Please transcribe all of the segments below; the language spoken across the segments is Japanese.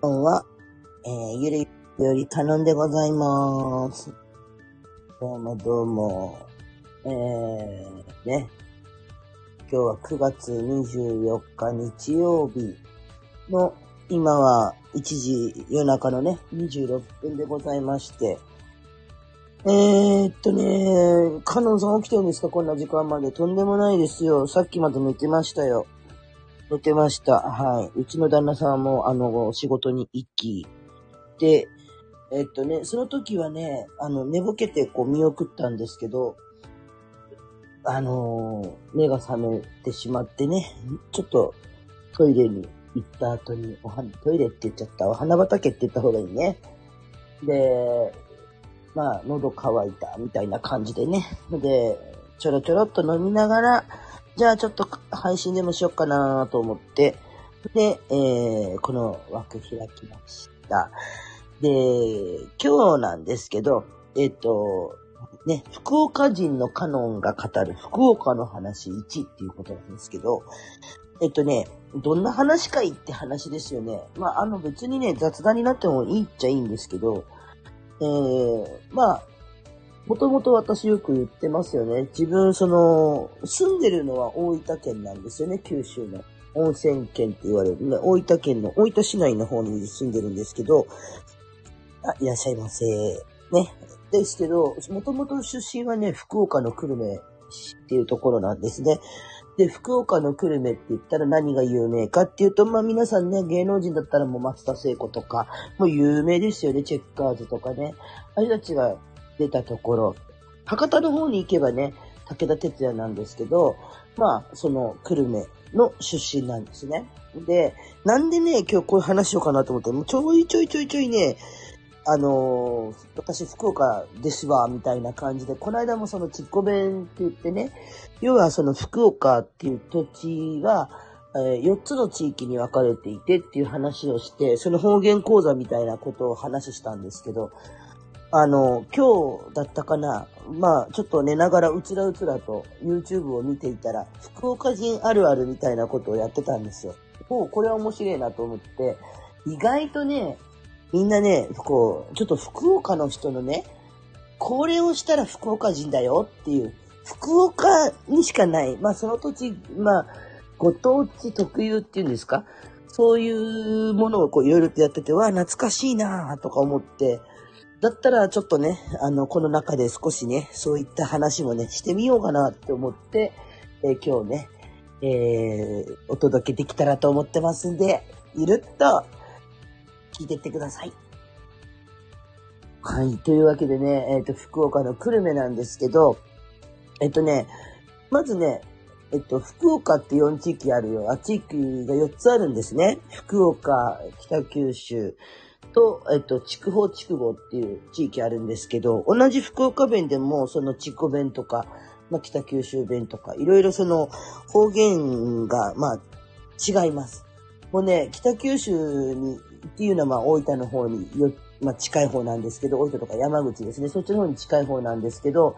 こんばんは。えー、ゆるより頼んでございます。どうもどうも。えー、ね。今日は9月24日日曜日の、今は1時夜中のね、26分でございまして。えー、っとね、カノンさん起きてるんですか？こんな時間まで。とんでもないですよ。さっきまで寝てましたよ。寝てました。はい。うちの旦那さんも、あの、仕事に行き。で、えっとね、その時はね、あの、寝ぼけてこう見送ったんですけど、あのー目が覚めてしまってね、ちょっとトイレに行った後に、おはトイレって言っちゃった。お花畑って言った方がいいね。で、まあ、喉乾いたみたいな感じでね。で、ちょろちょろっと飲みながら、じゃあちょっと配信でもしよっかなと思って、で、えー、この枠開きました。で、今日なんですけど、えっと、ね、福岡人のカノンが語る福岡の話1っていうことなんですけど、えっとね、どんな話かいって話ですよね。まあ、あの別にね、雑談になってもいいっちゃいいんですけど、えー、まあ、もともと私よく言ってますよね。自分、その、住んでるのは大分県なんですよね、九州の。温泉県って言われるね。大分県の、大分市内の方に住んでるんですけど、あ、いらっしゃいませ。ね。ですけど、もともと出身はね、福岡の久留米市っていうところなんですね。で、福岡の久留米って言ったら何が有名かっていうと、まあ皆さんね、芸能人だったらもう松田聖子とか、もう有名ですよね、チェッカーズとかね。あれたちが出たところ、博多の方に行けばね、武田鉄矢なんですけど、まあ、その久留米の出身なんですね。で、なんでね、今日こういう話しようかなと思って、もうちょいちょいちょいちょいね、あのー私福岡ですわ、みたいな感じで、この間もそのちっこ弁って言ってね、要はその福岡っていう土地が、えー4つの地域に分かれていてっていう話をして、その方言講座みたいなことを話したんですけど、あの、今日だったかな、まあ、ちょっと寝ながらうつらうつらと YouTube を見ていたら、福岡人あるあるみたいなことをやってたんですよ。おうこれは面白いなと思って、意外とね、みんなね、こう、ちょっと福岡の人のね、これをしたら福岡人だよっていう、福岡にしかない、まあその土地、まあ、ご当地特有っていうんですか？そういうものをこういろいろとやってて、わあ、懐かしいなとか思って、だったらちょっとね、あの、この中で少しね、そういった話もね、してみようかなって思って、えー今日ね、えーお届けできたらと思ってますんで、ゆるっと聞いてってください。はい。というわけでね、えっ、と、福岡の久留米なんですけど、えっ、とね、まずね、えっと、福岡って4地域あるよ。あ、地域が4つあるんですね。福岡、北九州と、えっと、筑豊筑後っていう地域あるんですけど、同じ福岡弁でも、その筑後弁とか、まあ、北九州弁とか、いろいろその方言が、まあ、違います。もうね、北九州に、っていうのはまあ大分の方によ、まあ近い方なんですけど、大分とか山口ですね、そっちの方に近い方なんですけど、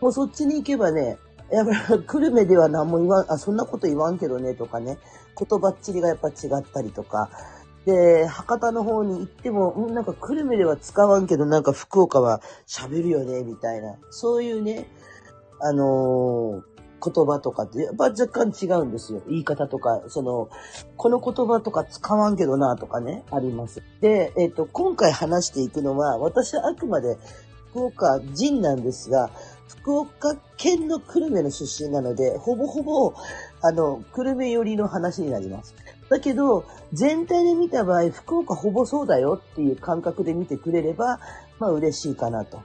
もうそっちに行けばね、やっぱり久留米では何も言わん、あ、そんなこと言わんけどねとかね、言葉っちりがやっぱ違ったりとか、で、博多の方に行っても、なんか久留米では使わんけど、なんか福岡は喋るよね、みたいな、そういうね、あのー言葉とかって、やっぱ若干違うんですよ。言い方とか、その、この言葉とか使わんけどなとかね、あります。で、えっ、と、今回話していくのは、私はあくまで福岡人なんですが、福岡県の久留米の出身なので、ほぼほぼ、あの、久留米寄りの話になります。だけど、全体で見た場合、福岡ほぼそうだよっていう感覚で見てくれれば、まあ嬉しいかなと、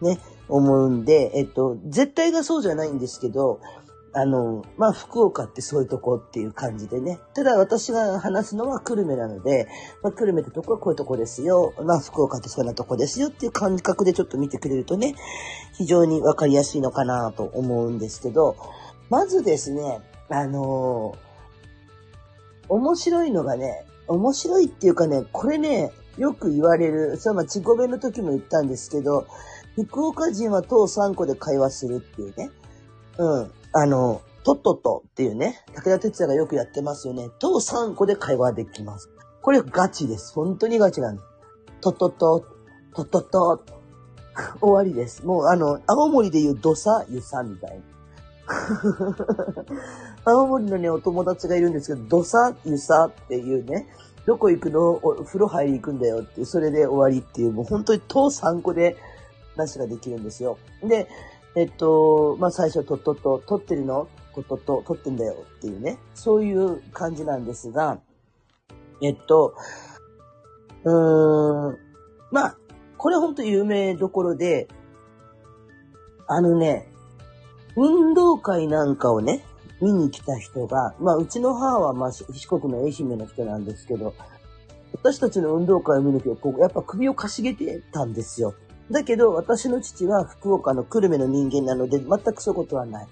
ね、思うんで、えっと、絶対がそうじゃないんですけど、あの、まあ、福岡ってそういうとこっていう感じでね。ただ私が話すのは久留米なので、まあ、久留米ってとこはこういうとこですよ。まあ、福岡ってそんなとこですよっていう感覚でちょっと見てくれるとね、非常にわかりやすいのかなと思うんですけど、まずですね、あの面白いのがね、面白いっていうかね、これね、よく言われる、それはまあ、ちごべの時も言ったんですけど、福岡人は当3個で会話するっていうね。うん。あの、とっととっていうね、武田鉄矢がよくやってますよね。と3個で会話できます。これガチです。本当にガチなんです。とっとっと、とっとっと、終わりです。もうあの、青森で言うどさ、ゆさみたいな。青森のね、お友達がいるんですけど、どさ、ゆさっていうね、どこ行くのお風呂入り行くんだよっていう、それで終わりっていう、もう本当に当3個で話ができるんですよ。で、えっと、まあ最初、とっとっと、撮ってるのとっとっと、撮ってんだよっていうね、そういう感じなんですが、えっと、うーん、まあ、これ本当有名どころで、あのね、運動会なんかをね、見に来た人が、まあ、うちの母は、まあ、四国の愛媛の人なんですけど、私たちの運動会を見に来て、こう、やっぱ首をかしげてたんですよ。だけど、私の父は福岡の久留米の人間なので、全くそういうことはない。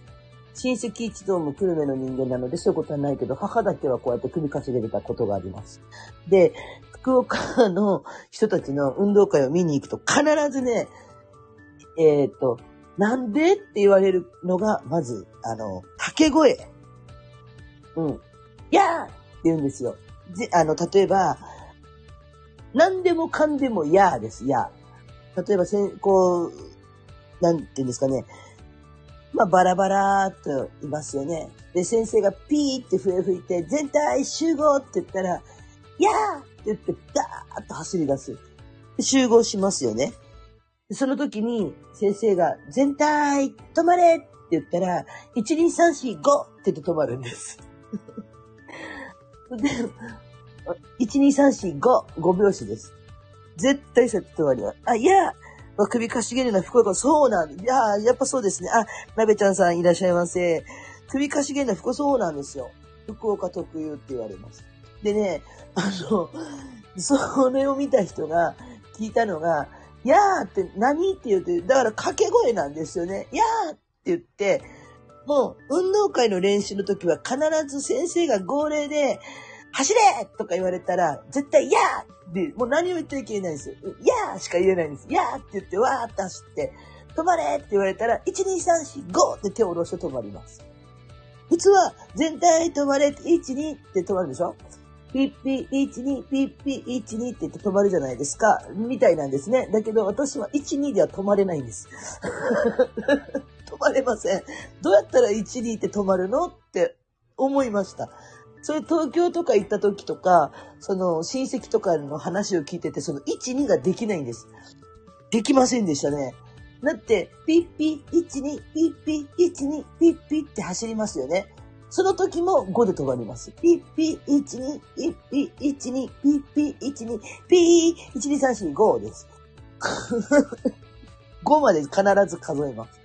親戚一同も久留米の人間なので、そういうことはないけど、母だけはこうやって首かしげてたことがあります。で、福岡の人たちの運動会を見に行くと、必ずね、えっ、と、なんで？って言われるのが、まず、あの、掛け声。うん。やーって言うんですよ。ぜ、あの、例えば、何でもかんでもやーです、やー。例えば、せん、こう、なんて言うんですかね。まあ、バラバラーっといますよね。で、先生がピーって笛吹いて、全体集合って言ったら、やーって言って、ダーッと走り出す。集合しますよね。その時に先生が全体止まれって言ったら、1,2,3,4,5って言って止まるんです。で、1,2,3,4,5、5拍子です。絶対そうやって止まります。あ、いや、首かしげるな、福岡、そうなんいや、やっぱそうですね。あ、なべちゃんさんいらっしゃいませ。首かしげるな、福岡、そうなんですよ。福岡特有って言われます。でね、あの、それを見た人が聞いたのが、やーって何って言うて、だから掛け声なんですよね。やーって言って、もう運動会の練習の時は必ず先生が号令で、走れとか言われたら、絶対やーって、もう何を言ってはいけないんですよ。やーしか言えないんです。やーって言って、わーって走って、止まれって言われたら、1、2、3、4、5って手を下ろして止まります。普通は、全体止まれって、1、2って止まるでしょピッピ、1、2、ピッピ、1、2って言って止まるじゃないですか。みたいなんですね。だけど私は1、2では止まれないんです。止まれません。どうやったら1、2って止まるのって思いました。それ東京とか行った時とか、その親戚とかの話を聞いてて、その1、2ができないんです。できませんでしたね。だって、ピッピ、1、2、ピッピ、1、2、ピッピって走りますよね。その時も5で止まります。ピッピ、1、2、ピッピ、1、2、ピッピ、1、2、ピー、1、2、3、4、5です。5まで必ず数えます。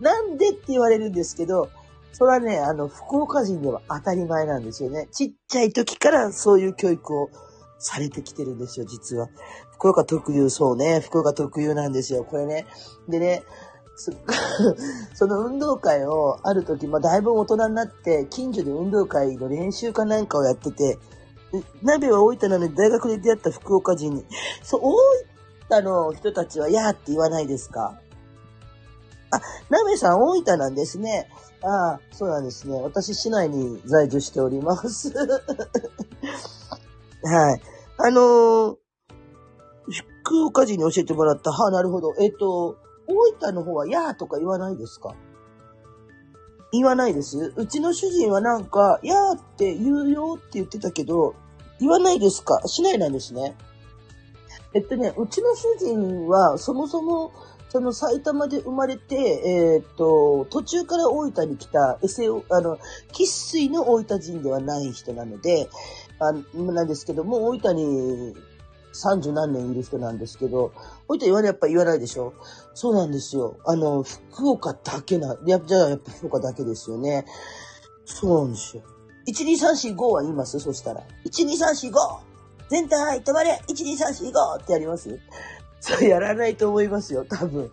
なんでって言われるんですけど、それはね、あの、福岡人では当たり前なんですよね。ちっちゃい時からそういう教育をされてきてるんですよ、実は。福岡特有、そうね、福岡特有なんですよ、これね。でね、その運動会をある時、まあ、だいぶ大人になって、近所で運動会の練習かなんかをやってて、鍋は大分なのに大学で出会った福岡人に、そう、大分の人たちは、やーって言わないですかあ、鍋さん大分なんですね。ああ、そうなんですね。私、市内に在住しております。はい。あのー福岡人に教えてもらった。はあ、なるほど。えっ、と、大分の方は、やーとか言わないですか？言わないです。うちの主人はなんか、やーって言うよって言ってたけど、言わないですか？しないなんですね。えっとね、うちの主人は、そもそも、その埼玉で生まれて、えーっと、途中から大分に来た、エセオ、あの、喫水の大分人ではない人なので、あなんですけども、大分に三十何年いる人なんですけど、大分言わない、やっぱ言わないでしょそうなんですよ。あの、福岡だけな、やじゃあやっぱ福岡だけですよね。そうなんですよ。12345は言います？そしたら。12345! 全体止まれ !12345! ってやります？それやらないと思いますよ、多分。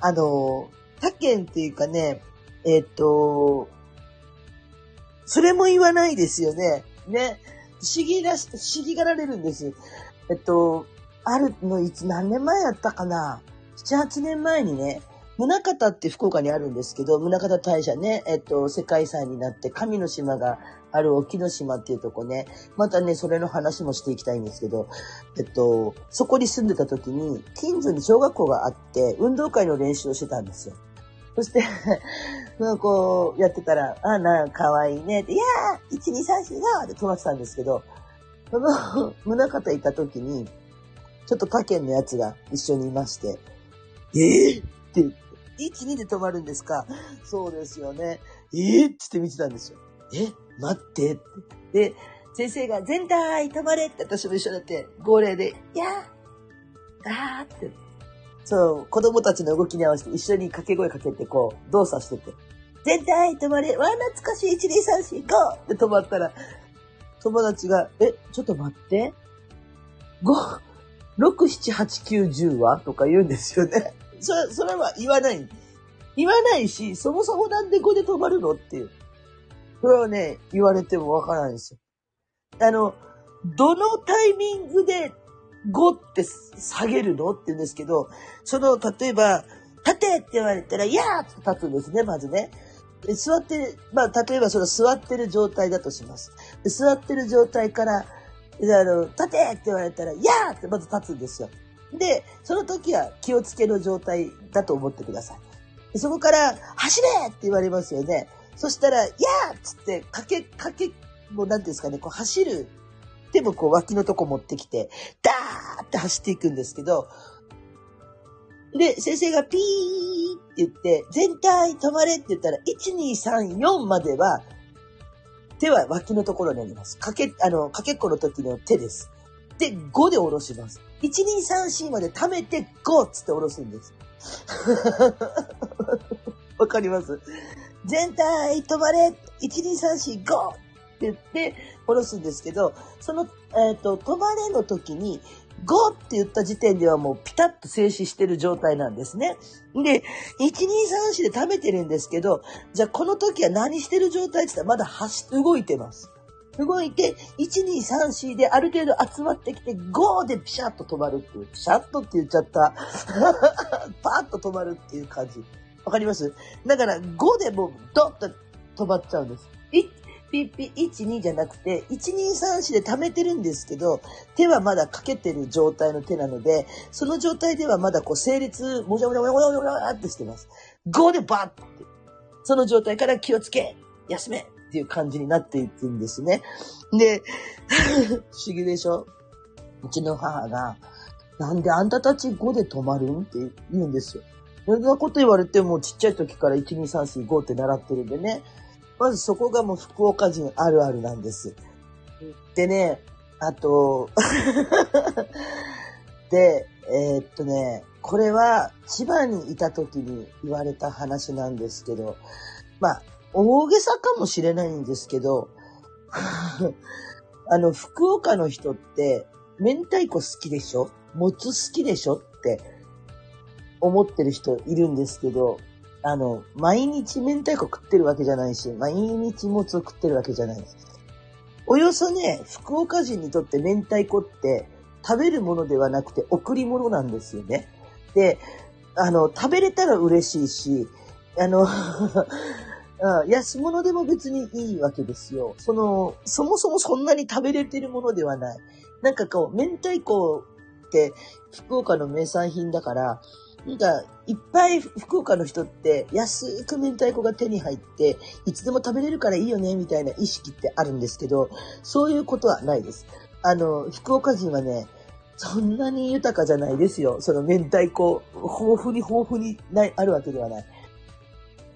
あの、他県っていうかね、えっ、と、それも言わないですよね。ね。不思議らし、不思議がられるんです。えっと、あるのいつ、何年前やったかな？?7、8年前にね、宗像って福岡にあるんですけど、宗像大社ね、えっと、世界遺産になって神の島がある沖ノ島っていうとこね、またね、それの話もしていきたいんですけど、えっと、そこに住んでた時に、近所に小学校があって、運動会の練習をしてたんですよ。そしてこう、やってたら、あ、な、かわいいねって、いやー !1、2、3、4だって飛ばしたんですけど、その、宗像いた時に、ちょっと他県のやつが一緒にいまして、えー、って言って、1、2で止まるんですか？そうですよね。えー、ってって見てたんですよ。え待ってって。で、先生が全体止まれって私も一緒だって、号令で、いやー、あーって。そう、子供たちの動きに合わせて一緒に掛け声かけてこう、動作してて。全体止まれわ、懐かしい、1、2、3、4、5! って止まったら、友達が、え、ちょっと待って。5、6、7、8、9、10は？とか言うんですよね。それ、それは言わない。言わないし、そもそもなんで5で止まるのっていう。それはね、言われてもわからないんですよ。あの、どのタイミングで5って下げるのって言うんですけど、その、例えば、立てって言われたら、いやーって立つんですね、まずね。座って、まあ、例えばその座ってる状態だとします。座ってる状態から、あの、立てって言われたら、いやーってまず立つんですよ。で、その時は気をつけの状態だと思ってください。そこから、走れって言われますよね。そしたら、やーっつって、かけ、かけ、もう何ですかね、こう走る。でもこう脇のとこ持ってきて、ダーって走っていくんですけど、で、先生がピーって言って、全体止まれって言ったら、1、2、3、4までは、手は脇のところにあります。かけ、あの、かけっこの時の手です。で、5で下ろします。1、2、3、4まで貯めて5っつって下ろすんです。わかります？全体止まれ !1、2、3、4、5! って言って下ろすんですけど、その、えっ、ー、と、止まれの時に、5って言った時点ではもうピタッと静止してる状態なんですね。で、1、2、3、4で食べてるんですけど、じゃあこの時は何してる状態って言ったらまだ走、動いてます。動いて、1、2、3、4である程度集まってきて、5でピシャッと止まるっていう。ピシャッとって言っちゃった。パーッと止まるっていう感じ。わかります？だから5でもうドッと止まっちゃうんです。ピッピ1、2じゃなくて、1、2、3、4で溜めてるんですけど、手はまだかけてる状態の手なので、その状態ではまだこう、整列、もじゃもじゃもじゃもじゃもじゃってしてます。5でバッって。その状態から気をつけ休めっていう感じになっていくんですね。で、不思議でしょ？うちの母が、なんであんたたち5で止まるん？って言うんですよ。そんなこと言われてもちっちゃい時から1、2、3、4、5って習ってるんでね。まずそこがもう福岡人あるあるなんです。でね、あと で、えー、っとね、これは千葉にいた時に言われた話なんですけど、まあ、大げさかもしれないんですけど、あの、福岡の人って、明太子好きでしょ？もつ好きでしょって思ってる人いるんですけど、あの、毎日明太子食ってるわけじゃないし、毎日もつを食ってるわけじゃないです。およそね、福岡人にとって明太子って食べるものではなくて贈り物なんですよね。で、あの、食べれたら嬉しいし、あの 安物でも別にいいわけですよ。その、そもそもそんなに食べれてるものではない。なんかこう、明太子って福岡の名産品だから、なんか、いっぱい福岡の人って安く明太子が手に入って、いつでも食べれるからいいよね、みたいな意識ってあるんですけど、そういうことはないです。あの、福岡人はね、そんなに豊かじゃないですよ。その明太子、豊富に豊富にない、あるわけではない。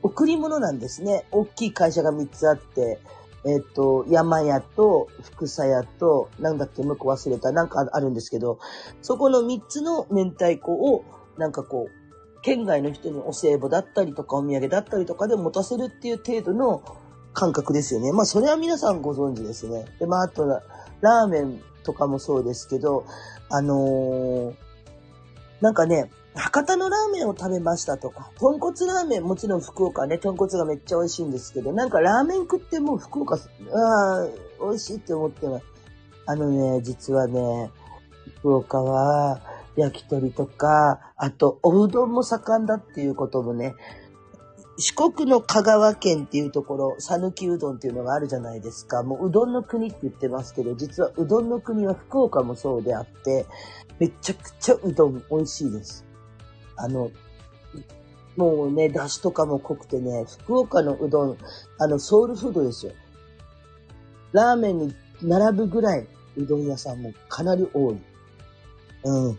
贈り物なんですね。大きい会社が3つあって、えっ、と、山屋と福佐屋と、なんだっけ、向こう忘れた、なんかあるんですけど、そこの3つの明太子を、なんかこう、県外の人にお歳暮だったりとかお土産だったりとかで持たせるっていう程度の感覚ですよね。まあ、それは皆さんご存知ですね。で、まあ、あと、ラーメンとかもそうですけど、あのー、なんかね、博多のラーメンを食べましたとか、豚骨ラーメン、もちろん福岡ね、豚骨がめっちゃ美味しいんですけど、なんかラーメン食ってもう福岡、ああ、美味しいって思ってます。あのね、実はね、福岡は、焼き鳥とか、あと、おうどんも盛んだっていうこともね、四国の香川県っていうところ、讃岐うどんっていうのがあるじゃないですか。もううどんの国って言ってますけど、実はうどんの国は福岡もそうであって、めちゃくちゃうどん美味しいです。あの、もうね、出汁とかも濃くてね、福岡のうどん、あの、ソウルフードですよ。ラーメンに並ぶぐらいうどん屋さんもかなり多い。うん。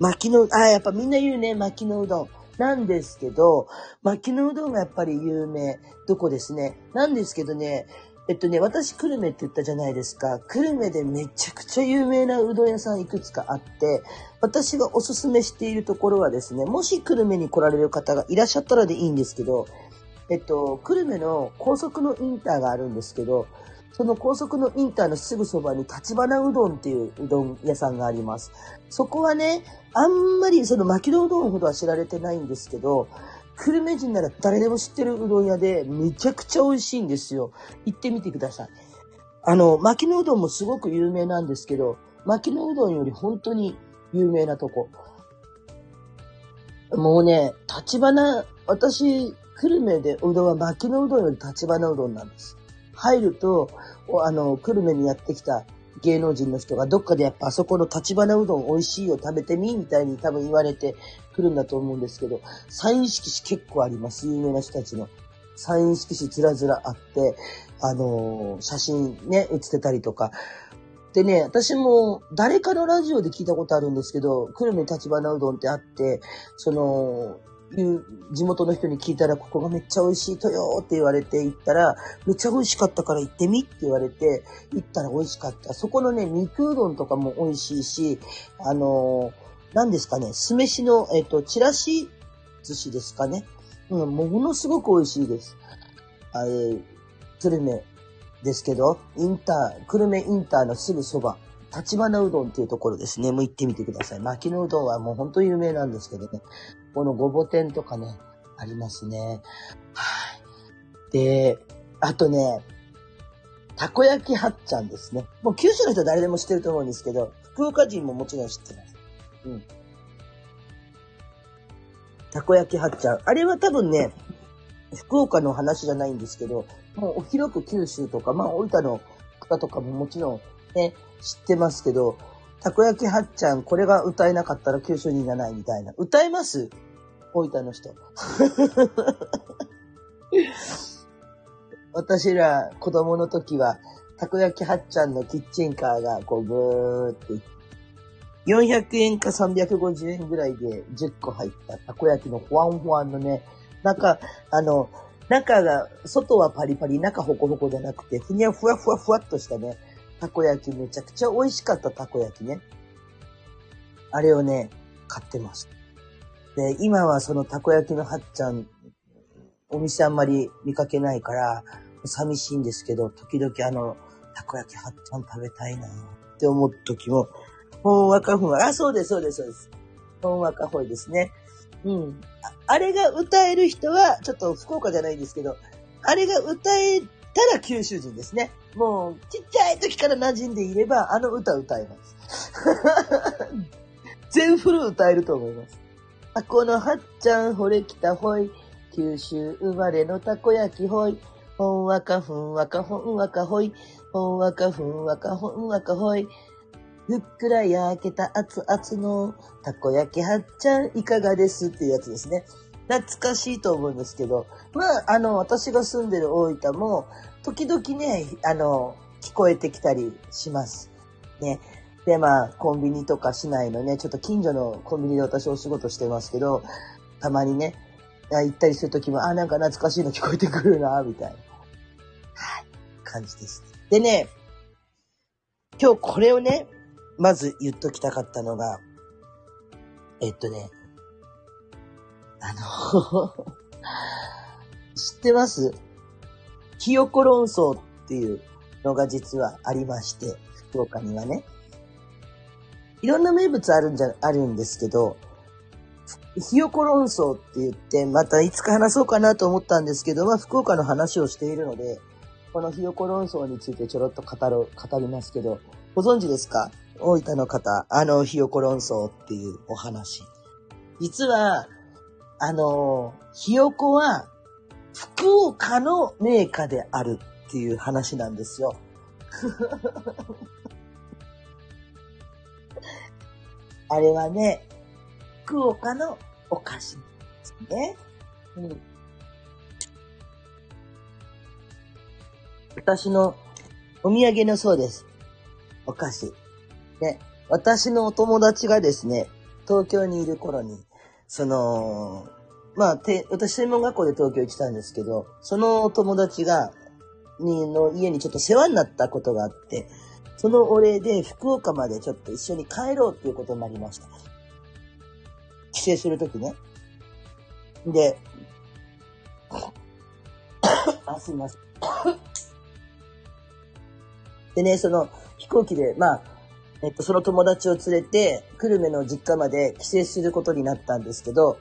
巻きの、あ、やっぱみんな言うね、巻きのうどん。なんですけど、巻きのうどんがやっぱり有名。どこですね。なんですけどね、えっとね、私、久留米って言ったじゃないですか。久留米でめちゃくちゃ有名なうどん屋さんいくつかあって、私がおすすめしているところはですね、もし久留米に来られる方がいらっしゃったらでいいんですけど、えっと、久留米の高速のインターがあるんですけど、その高速のインターのすぐそばに立花うどんっていううどん屋さんがあります。そこはね、あんまりその巻きのうどんほどは知られてないんですけど、久留米人なら誰でも知ってるうどん屋でめちゃくちゃ美味しいんですよ。行ってみてください。あの、巻きのうどんもすごく有名なんですけど、巻きのうどんより本当に有名なとこ。もうね、立花、私、久留米でうどんは巻きのうどんより立花うどんなんです。入ると、あの、久留米にやってきた芸能人の人がどっかでやっぱあそこの立花うどん美味しいよ食べてみみたいに多分言われてくるんだと思うんですけど、サイン色紙結構あります。有名な人たちの。サイン色紙ずらずらあって、あのー、写真ね、写ってたりとか。でね、私も誰かのラジオで聞いたことあるんですけど、久留米立花うどんってあって、その、いう地元の人に聞いたら、ここがめっちゃ美味しいとよって言われて行ったら、めっちゃ美味しかったから行ってみって言われて、行ったら美味しかった。そこのね、肉うどんとかも美味しいし、あのー、何ですかね、酢飯の、えっ、と、チラシ寿司ですかね？うん、ものすごく美味しいです。あれ、久留米ですけど、インター、久留米インターのすぐそば、立花うどんっていうところですね。もう行ってみてください。巻きのうどんはもう本当有名なんですけどね。このごぼ天とかね、ありますね。はい。で、あとね、たこ焼きはっちゃんですね。もう九州の人誰でも知ってると思うんですけど、福岡人ももちろん知ってます。うん。たこ焼きはっちゃん。あれは多分ね、福岡の話じゃないんですけど、もう広く九州とか、まあ大分の方とかももちろんね、知ってますけど、たこ焼きはっちゃん、これが歌えなかったら九州人じゃないみたいな。歌えます？大分の人。私ら子供の時は、たこ焼きはっちゃんのキッチンカーがこうブーって400円か350円ぐらいで10個入ったたこ焼きのホワンホワンのね、中、あの、中が、外はパリパリ、中ホコホコじゃなくて、ふにゃふわふわふわっとしたね、たこ焼きめちゃくちゃ美味しかったたこ焼きね。あれをね、買ってます。で、今はそのたこ焼きのはっちゃん、お店あんまり見かけないから、寂しいんですけど、時々あの、たこ焼きはっちゃん食べたいなって思う時も、ほんわかほんわあ、そうです、そうです、そうです。ほんわかほいですね。うん。あれが歌える人は、ちょっと福岡じゃないんですけど、あれが歌えたら九州人ですね。もう、ちっちゃい時から馴染んでいれば、あの歌歌えます。全フル歌えると思います。あ、このはっちゃん、惚れきたほい。九州生まれのたこ焼きほい。ほんわかふんわかほんわかほい。ほんわかふんわかほんわかほい。ふっくら焼けた熱々のたこ焼きはっちゃんいかがですっていうやつですね。懐かしいと思うんですけど、まあ、あの、私が住んでる大分も、時々ね、あの、聞こえてきたりします。ね。で、まあ、コンビニとか市内のね、ちょっと近所のコンビニで私お仕事してますけど、たまにね、行ったりするときも、あ、なんか懐かしいの聞こえてくるな、みたいな。はい、感じです。でね、今日これをね、まず言っときたかったのが、えっとね、あの 知ってます？ひよこ論争っていうのが実はありまして、福岡にはね。いろんな名物あるんじゃ、あるんですけど、ひよこ論争って言って、またいつか話そうかなと思ったんですけど、まあ福岡の話をしているので、このひよこ論争についてちょろっと語る、語りますけど、ご存知ですか？大分の方、あの、ひよこ論争っていうお話。実は、あの、ひよこは、福岡のメーカーであるっていう話なんですよ。あれはね、福岡のお菓子ですね。うん。私のお土産のそうです。お菓子。ね。私のお友達がですね、東京にいる頃に、その、まあ、て、私専門学校で東京行ってたんですけど、そのお友達が、に、の家にちょっと世話になったことがあって、そのお礼で福岡までちょっと一緒に帰ろうっていうことになりました。帰省するときね。で、あ、すいません。でね、その飛行機で、まあ、えっと、その友達を連れて、久留米の実家まで帰省することになったんですけど、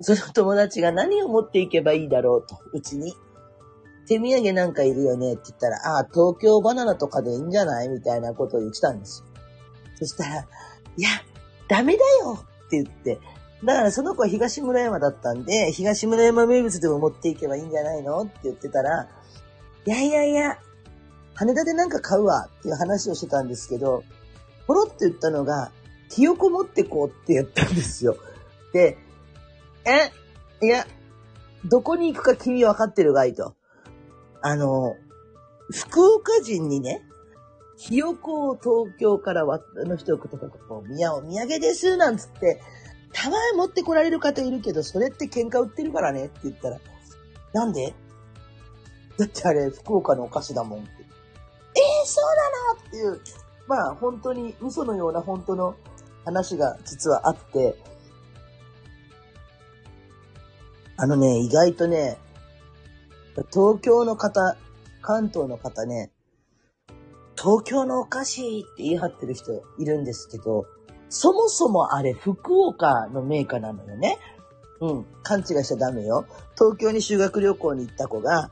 その友達が何を持っていけばいいだろうと、うちに。手土産なんかいるよねって言ったら、ああ、東京バナナとかでいいんじゃないみたいなことを言ってたんですよ。そしたら、いや、ダメだよって言って、だからその子は東村山だったんで、東村山名物でも持っていけばいいんじゃないのって言ってたら、いやいやいや、羽田でなんか買うわっていう話をしてたんですけど、ポロって言ったのが、ひよこ持ってこうって言ったんですよ。で、え、いや、どこに行くか君分かってるがいいと。あの、福岡人にね、ひよこを東京からわ、の人とか、こう、宮お土産です、なんつって、たまに持ってこられる方いるけど、それって喧嘩売ってるからねって言ったら、なんで？だってあれ、福岡のお菓子だもん。そうなっていう、まあ本当に嘘のような本当の話が実はあって、あのね、意外とね、東京の方、関東の方ね、東京のお菓子って言い張ってる人いるんですけど、そもそもあれ福岡のメーカーなのよね。うん。勘違いしちゃダメよ。東京に修学旅行に行った子が、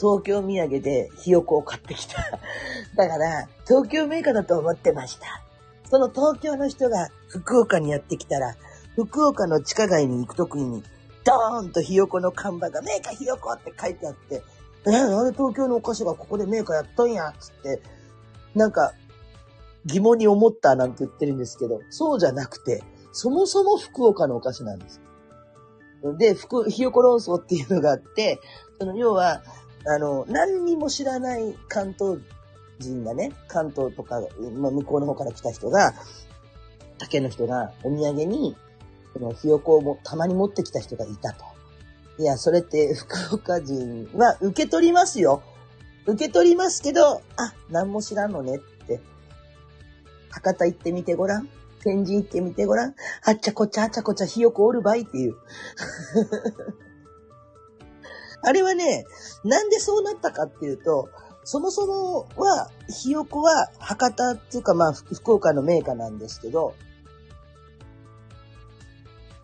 東京土産でひよこを買ってきた。だから、東京メーカーだと思ってました。その東京の人が福岡にやってきたら、福岡の地下街に行くときに、ドーンとひよこの看板がメーカーひよこって書いてあって、え、なんで東京のお菓子がここでメーカーやっとんやつって、なんか疑問に思ったなんて言ってるんですけど、そうじゃなくて、そもそも福岡のお菓子なんです。で、福、ひよこ論争っていうのがあって、その要は、あの、何にも知らない関東人がね、関東とか、まあ、向こうの方から来た人が、竹の人がお土産に、そのひよこをもたまに持ってきた人がいたと。いや、それって福岡人は受け取りますよ。受け取りますけど、あ、何も知らんのねって。博多行ってみてごらん。天神行ってみてごらん。あっちゃこっちゃあっちゃこっちゃひよこおるばいっていう。あれはね、なんでそうなったかっていうと、そもそもは、ひよこは博多っていうかまあ福岡のメーカーなんですけど、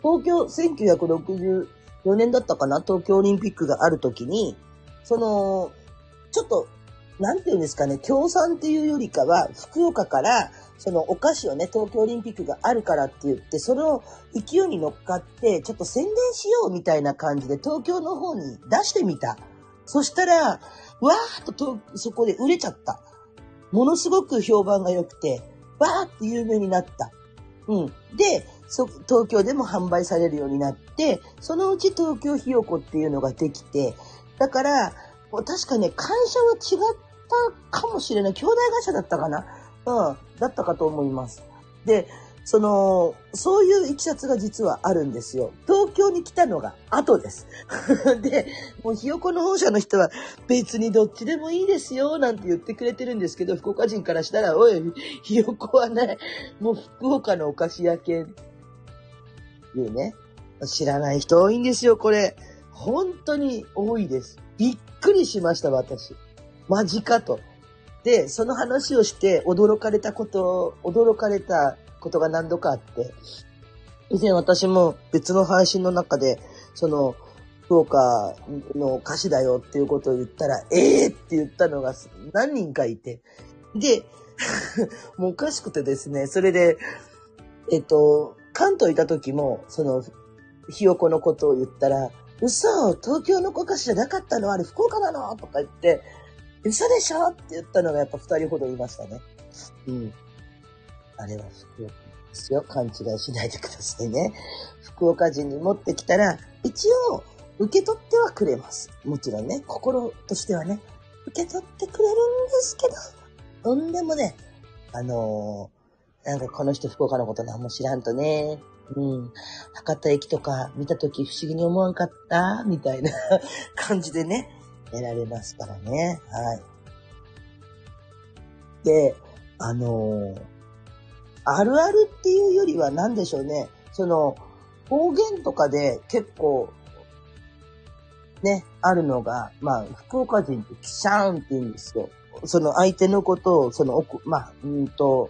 東京1964年だったかな東京オリンピックがある時に、その、ちょっと、なんていうんですかね、協賛っていうよりかは、福岡から、そのお菓子をね、東京オリンピックがあるからって言って、その勢いに乗っかって、ちょっと宣伝しようみたいな感じで東京の方に出してみた。そしたら、わーっとそこで売れちゃった。ものすごく評判が良くて、わーって有名になった。うん。で、東京でも販売されるようになって、そのうち東京ひよこっていうのができて、だから、確かね、会社は違ったかもしれない。兄弟会社だったかなうん、だったかと思います。で、その、そういういきさつが実はあるんですよ。東京に来たのが後です。で、もうひよこの本社の人は別にどっちでもいいですよ、なんて言ってくれてるんですけど、福岡人からしたら、おい、ひよこはね、もう福岡のお菓子屋系、いうね。知らない人多いんですよ、これ。本当に多いです。びっくりしました、私。間近と。で、その話をして驚かれたこと、驚かれたことが何度かあって、以前私も別の配信の中で、その、福岡の歌手だよっていうことを言ったら、ええー、って言ったのが何人かいて。で、もうおかしくてですね、それで、えっと、関東いた時も、その、ひよこのことを言ったら、嘘東京の子かしらなかったのあれ福岡なのとか言って、嘘でしょって言ったのがやっぱ二人ほどいましたね。うん。あれは福岡ですよ。勘違いしないでくださいね。福岡人に持ってきたら、一応、受け取ってはくれます。もちろんね、心としてはね、受け取ってくれるんですけど、とんでもね、あのー、なんかこの人福岡のこと何も知らんとね、うん。博多駅とか見たとき不思議に思わんかった？みたいな感じでね、得られますからね。はい。で、あのー、あるあるっていうよりは何でしょうね。その、方言とかで結構、ね、あるのが、まあ、福岡人ってキシャーンって言うんですよ。その相手のことを、その、まあ、うんと、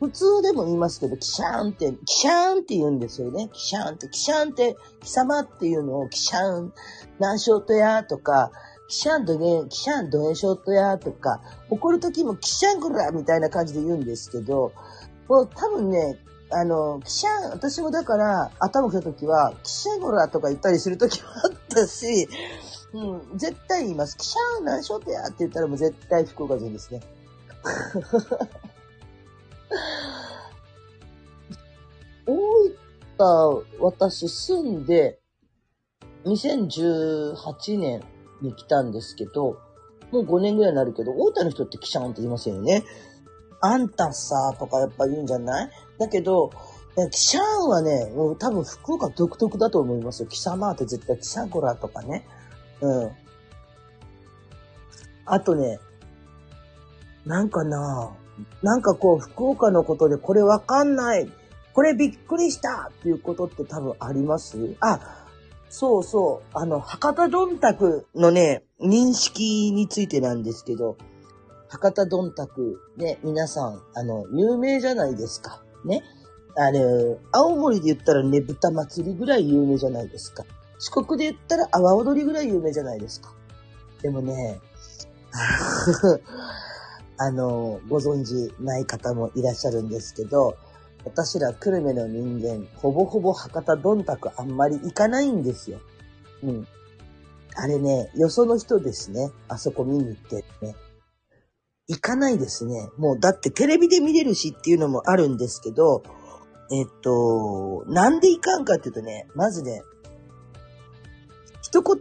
普通でも言いますけど、キシャーンって、キシャーンって言うんですよね。キシャーンって、キシャーンって、貴様っていうのをキシャーン、何ショートやとか、キシャンドゲキシャンドエショートやとか、怒る時もキシャングラみたいな感じで言うんですけど、もう多分ね、あの、キシャン、私もだから頭来た時は、キシャングラとか言ったりする時もあったし、うん、絶対言います。キシャン何ショートやって言ったらもう絶対福岡人ですね。大分、私住んで、2018年に来たんですけど、もう5年ぐらいになるけど、大分の人ってキシャンって言いませんよね。あんたさ、とかやっぱ言うんじゃない？だけど、キシャンはね、もう多分福岡独特だと思いますよ。キサマーって絶対キシャゴラとかね。うん。あとね、なんかなぁなんかこう、福岡のことでこれわかんない。これびっくりしたっていうことって多分あります？あ、そうそう。あの、博多どんたくのね、認識についてなんですけど、博多どんたく、ね、皆さん、あの、有名じゃないですか。ね。あれ、青森で言ったらねぶた祭りぐらい有名じゃないですか。四国で言ったら阿波踊りぐらい有名じゃないですか。でもね、あの、ご存知ない方もいらっしゃるんですけど、私ら久留米の人間、ほぼほぼ博多どんたくあんまり行かないんですよ。うん。あれね、よその人ですね。あそこ見に行ってね。行かないですね。もうだってテレビで見れるしっていうのもあるんですけど、えっと、なんで行かんかっていうとね、まずね、一言、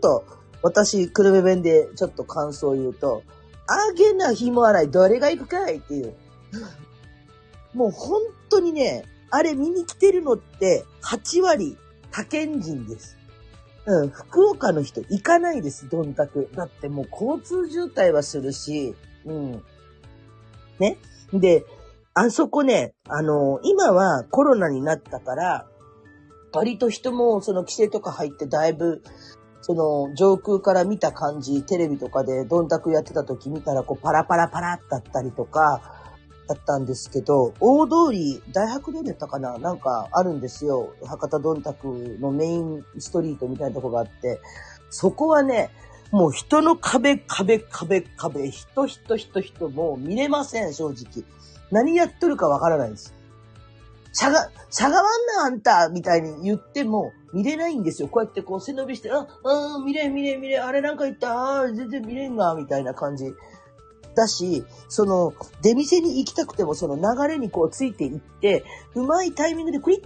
私、久留米弁でちょっと感想を言うと、あげな紐洗い、どれが行くかい？っていう。もう本当にね、あれ見に来てるのって8割他県人です。うん、福岡の人行かないです、どんたく。だってもう交通渋滞はするし、うん。ね？で、あそこね、あの、今はコロナになったから、割と人もその規制とか入ってだいぶその上空から見た感じ、テレビとかでどんたくやってた時見たらこうパラパラパラだったりとか、だったんですけど、大通り、大白通りだったかな？なんかあるんですよ。博多どんたくのメインストリートみたいなとこがあって、そこはね、もう人の壁、壁、壁、壁、人、人、人、人、もう見れません、正直。何やっとるかわからないです。しゃが、しゃがわんなあんたみたいに言っても見れないんですよ。こうやってこう背伸びして、あ、あ見れん見れん見れん、あれなんか言った、あ全然見れんが、みたいな感じ。だし、その、出店に行きたくてもその流れにこうついていって、うまいタイミングでクリッ、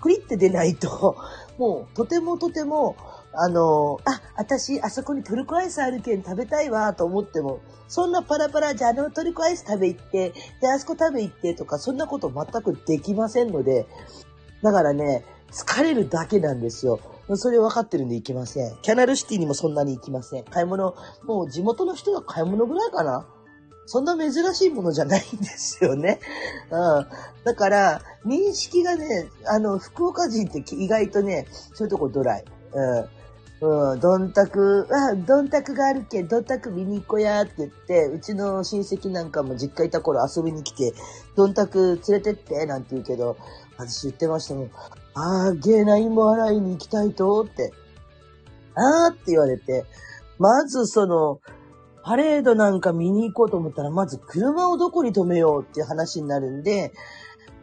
クリって出ないと、もうとてもとても、あの、あ、私、あそこにトルコアイスあるけん食べたいわ、と思っても、そんなパラパラ、じゃああのトルコアイス食べ行って、じゃああそこ食べ行ってとか、そんなこと全くできませんので、だからね、疲れるだけなんですよ。それ分かってるんで行きません。キャナルシティにもそんなに行きません。買い物、もう地元の人が買い物ぐらいかなそんな珍しいものじゃないんですよね。うん。だから、認識がね、あの、福岡人って意外とね、そういうとこドライ。うん。うん、どんたく、あ、どんたくがあるけん、どんたく見に行こやって言って、うちの親戚なんかも実家いた頃遊びに来て、どんたく連れてって、なんて言うけど、私言ってましたもん。ああ、ゲーナイも洗いに行きたいと、って。あーって言われて、まずその、パレードなんか見に行こうと思ったら、まず車をどこに止めようっていう話になるんで、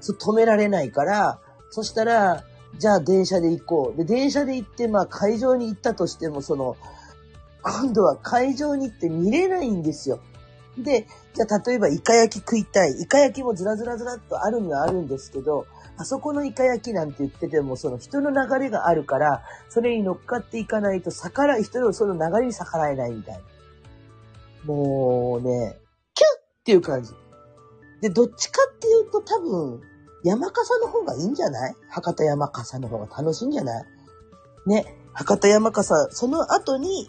止められないから、そしたら、じゃあ電車で行こう。で、電車で行って、まあ会場に行ったとしても、その、今度は会場に行って見れないんですよ。で、じゃあ例えばイカ焼き食いたい。イカ焼きもずらずらずらっとあるにはあるんですけど、あそこのイカ焼きなんて言ってても、その人の流れがあるから、それに乗っかっていかないと逆らい、人のその流れに逆らえないみたいな。もうね、キュッっていう感じ。で、どっちかっていうと多分、山笠の方がいいんじゃない？博多山笠の方が楽しいんじゃない？ね、博多山笠、その後に、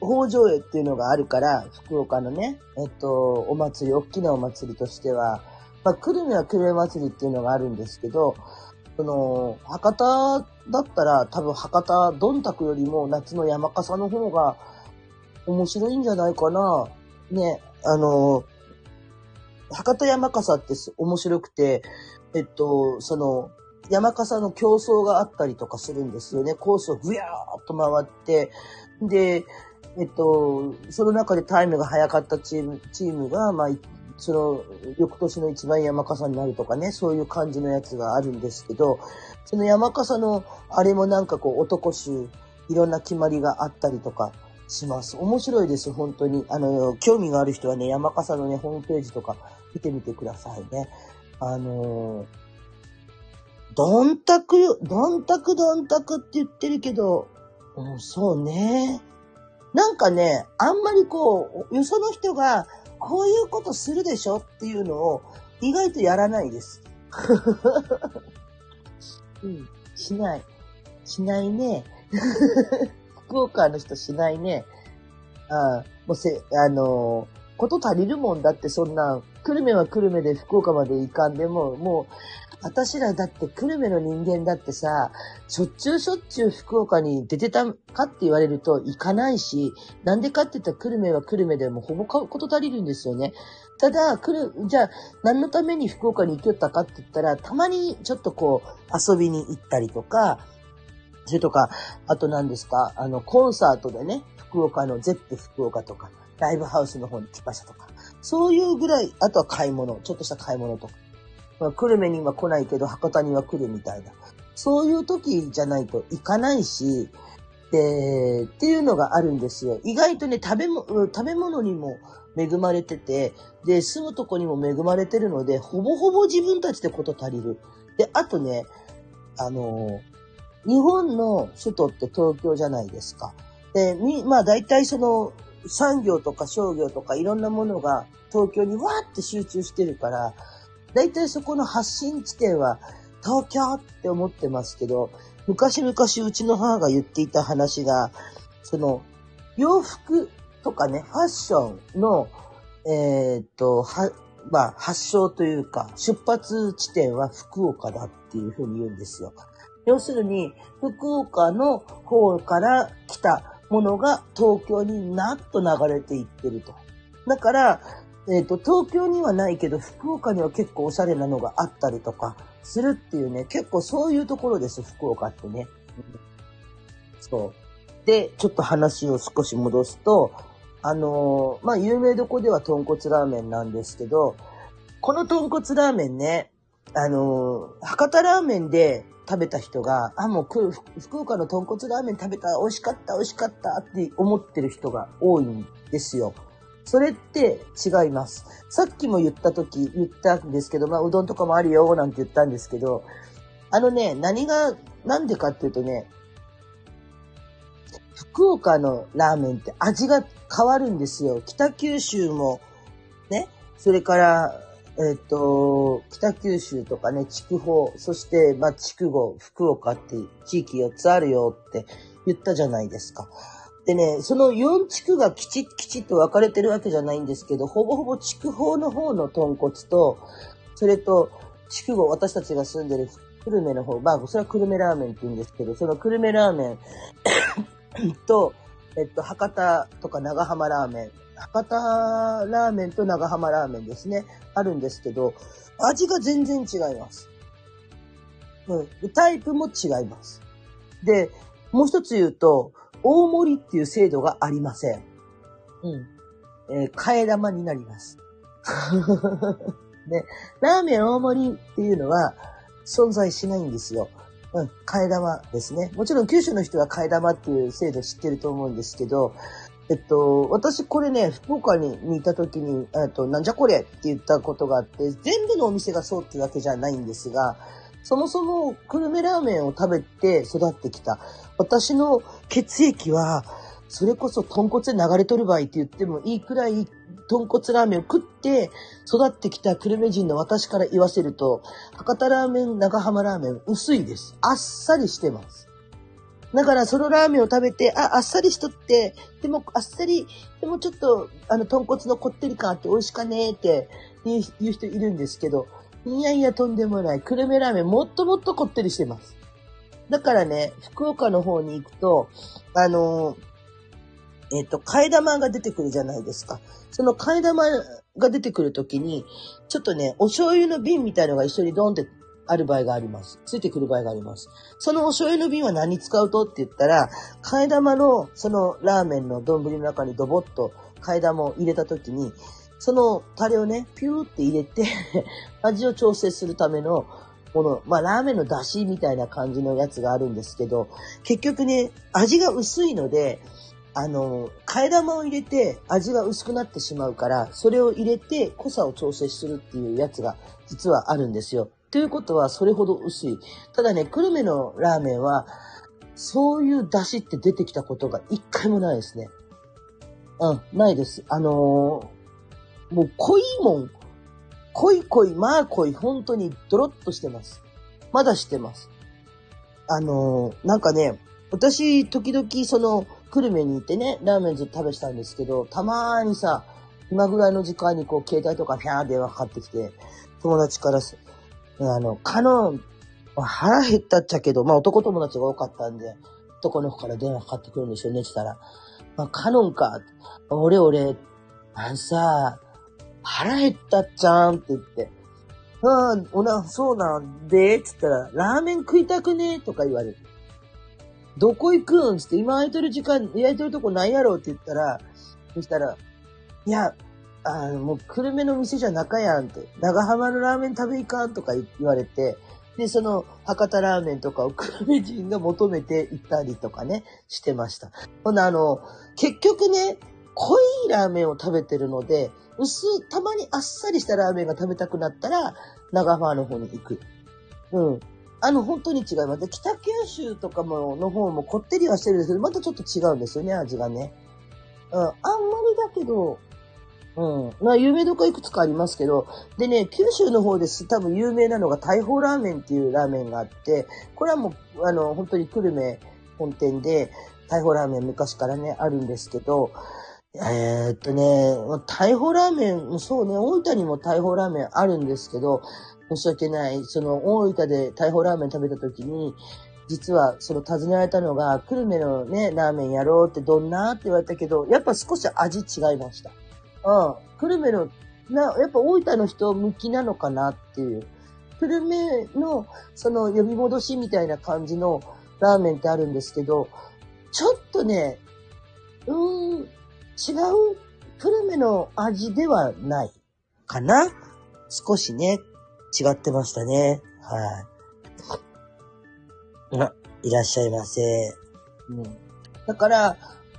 北条絵っていうのがあるから、福岡のね、えっと、お祭り、大きなお祭りとしては、まあ、久留米は久留米祭りっていうのがあるんですけど、その、博多だったら多分博多どんたくよりも夏の山笠の方が面白いんじゃないかな。ね、あの、博多山笠って面白くて、えっと、その、山笠の競争があったりとかするんですよね。コースをぐやーっと回って、で、えっと、その中でタイムが早かったチーム、チームが、まあ、その、翌年の一番山笠になるとかね、そういう感じのやつがあるんですけど、その山笠の、あれもなんかこう、男衆、いろんな決まりがあったりとかします。面白いです、本当に。あの、興味がある人はね、山笠のね、ホームページとか見てみてくださいね。あのどんたくよ、どんたくどんたくって言ってるけど、うん、そうね。なんかね、あんまりこう、よその人が、こういうことするでしょっていうのを、意外とやらないです。うん、しない。しないね。福岡の人しないね。あもうせ、あのこと足りるもんだってそんな、久留米は久留米で福岡まで行かんでも、もう、私らだって久留米の人間だってさ、しょっちゅうしょっちゅう福岡に出てたかって言われると行かないし、なんでかって言ったら久留米は久留米でもほぼこと足りるんですよね。ただ、来る、じゃあ、何のために福岡に行きよったかって言ったら、たまにちょっとこう、遊びに行ったりとか、それとか、あと何ですか、あの、コンサートでね、福岡のゼップ福岡とか、ライブハウスの方に来ましたとか、そういうぐらい、あとは買い物、ちょっとした買い物とか。まあ、久留米には来ないけど、博多には来るみたいな。そういう時じゃないと行かないし、で、っていうのがあるんですよ。意外とね、食べも、食べ物にも恵まれてて、で、住むとこにも恵まれてるので、ほぼほぼ自分たちでこと足りる。で、あとね、あの、日本の首都って東京じゃないですか。で、み、まあ大体その産業とか商業とかいろんなものが東京にわーって集中してるから、大体そこの発信地点は東京って思ってますけど、昔々うちの母が言っていた話が、その洋服とかね、ファッションの、えー、っと、は、まあ、発祥というか、出発地点は福岡だっていうふうに言うんですよ。要するに、福岡の方から来たものが東京になっと流れていってると。だから、えっ、ー、と、東京にはないけど、福岡には結構おしゃれなのがあったりとかするっていうね、結構そういうところです、福岡ってね。そう。で、ちょっと話を少し戻すと、あのー、まあ、有名どこでは豚骨ラーメンなんですけど、この豚骨ラーメンね、あのー、博多ラーメンで食べた人が、あ、もう福岡の豚骨ラーメン食べた、美味しかった、美味しかったって思ってる人が多いんですよ。それって違います。さっきも言った時、言ったんですけど、まあ、うどんとかもあるよ、なんて言ったんですけど、あのね、何が、なんでかっていうとね、福岡のラーメンって味が変わるんですよ。北九州も、ね、それから、えっ、と、北九州とかね、筑豊、そして、まあ、筑後、福岡って地域4つあるよって言ったじゃないですか。でね、その4地区がきちっきちっと分かれてるわけじゃないんですけど、ほぼほぼ筑豊の方の豚骨と、それと、筑後、私たちが住んでる久留米の方、まあ、それは久留米ラーメンって言うんですけど、その久留米ラーメンと、えっと、博多とか長浜ラーメン、博多ラーメンと長浜ラーメンですね。あるんですけど、味が全然違います。うん。タイプも違います。で、もう一つ言うと、大盛りっていう制度がありません。うん。えー替え玉になります。ね、ラーメン大盛りっていうのは存在しないんですよ。うん、替え玉ですね。もちろん九州の人は替え玉っていう制度知ってると思うんですけど、えっと、私これね、福岡ににいた時に、えっと、なんじゃこれって言ったことがあって、全部のお店がそうってわけじゃないんですが、そもそも久留米ラーメンを食べて育ってきた。私の血液は、それこそ豚骨で流れとる場合って言ってもいいくらい、豚骨ラーメンを食って育ってきた久留米人の私から言わせると、博多ラーメン、長浜ラーメン、薄いです。あっさりしてます。だからそのラーメンを食べて、あ、あっさりしとって、でもあっさり、でもちょっと、あの、豚骨のこってり感あって美味しかねーって言う言う人いるんですけど、いやいやとんでもない。久留米ラーメンもっともっとこってりしてます。だからね、福岡の方に行くと、あのえっ、と、替え玉が出てくるじゃないですか。その替え玉が出てくるときに、ちょっとね、お醤油の瓶みたいのが一緒にドンってある場合があります。ついてくる場合があります。そのお醤油の瓶は何使うと？って言ったら、替え玉のそのラーメンの丼の中にドボッと替え玉を入れたときに、そのタレをね、ピューって入れて、味を調整するためのもの、まあラーメンの出汁みたいな感じのやつがあるんですけど、結局ね、味が薄いので、あの、替え玉を入れて味が薄くなってしまうから、それを入れて濃さを調整するっていうやつが実はあるんですよ。ということはそれほど薄い。ただね、久留米のラーメンは、そういう出汁って出てきたことが一回もないですね。うん、ないです。あのーもう濃いもん。濃い濃い、まあ濃い、本当にドロッとしてます。まだしてます。あのーなんかね、私、時々その、久留米に行ってね、ラーメンずっと食べてたんですけど、たまーにさ、今ぐらいの時間にこう、携帯とかフャー電話かかってきて、友達から、あの、カノン、腹減ったっちゃけど、まあ男友達が多かったんで、男の子から電話かかってくるんですよ、寝てたら。まあ、カノンか。俺俺、あんさ、腹減ったっちゃんって言って。ああ、おな、そうなんで、つったら、ラーメン食いたくねとか言われる。どこ行くん？つって、今空いてる時間、空いてるとこないやろ？って言ったら、そしたら、いや、あの、もう、久留米の店じゃなかやんって、長浜のラーメン食べいかんとか言われて、で、その、博多ラーメンとかを久留米人が求めて行ったりとかね、してました。ほな、あの、結局ね、濃いラーメンを食べてるので、薄、たまにあっさりしたラーメンが食べたくなったら、長浜の方に行く。うん。あの、本当に違います。北九州とかも、の方もこってりはしてるんですけど、またちょっと違うんですよね、味がね。うん。あんまりだけど、うん。まあ、有名どこいくつかありますけど、でね、九州の方です、多分有名なのが大砲ラーメンっていうラーメンがあって、これはもう、あの、本当に久留米本店で、大砲ラーメン昔からね、あるんですけど、えーっとね、大砲ラーメン、そうね、大分にも大砲ラーメンあるんですけど、申し訳ない。その、大分で大砲ラーメン食べた時に、実は、その、尋ねられたのが、久留米のね、ラーメンやろうってどんなって言われたけど、やっぱ少し味違いました。うん。久留米の、な、やっぱ大分の人向きなのかなっていう。久留米の、その、呼び戻しみたいな感じのラーメンってあるんですけど、ちょっとね、うーん、違う、久留米の味ではないかな少しね、違ってましたね。はい。あ、いらっしゃいませ。うん。だから、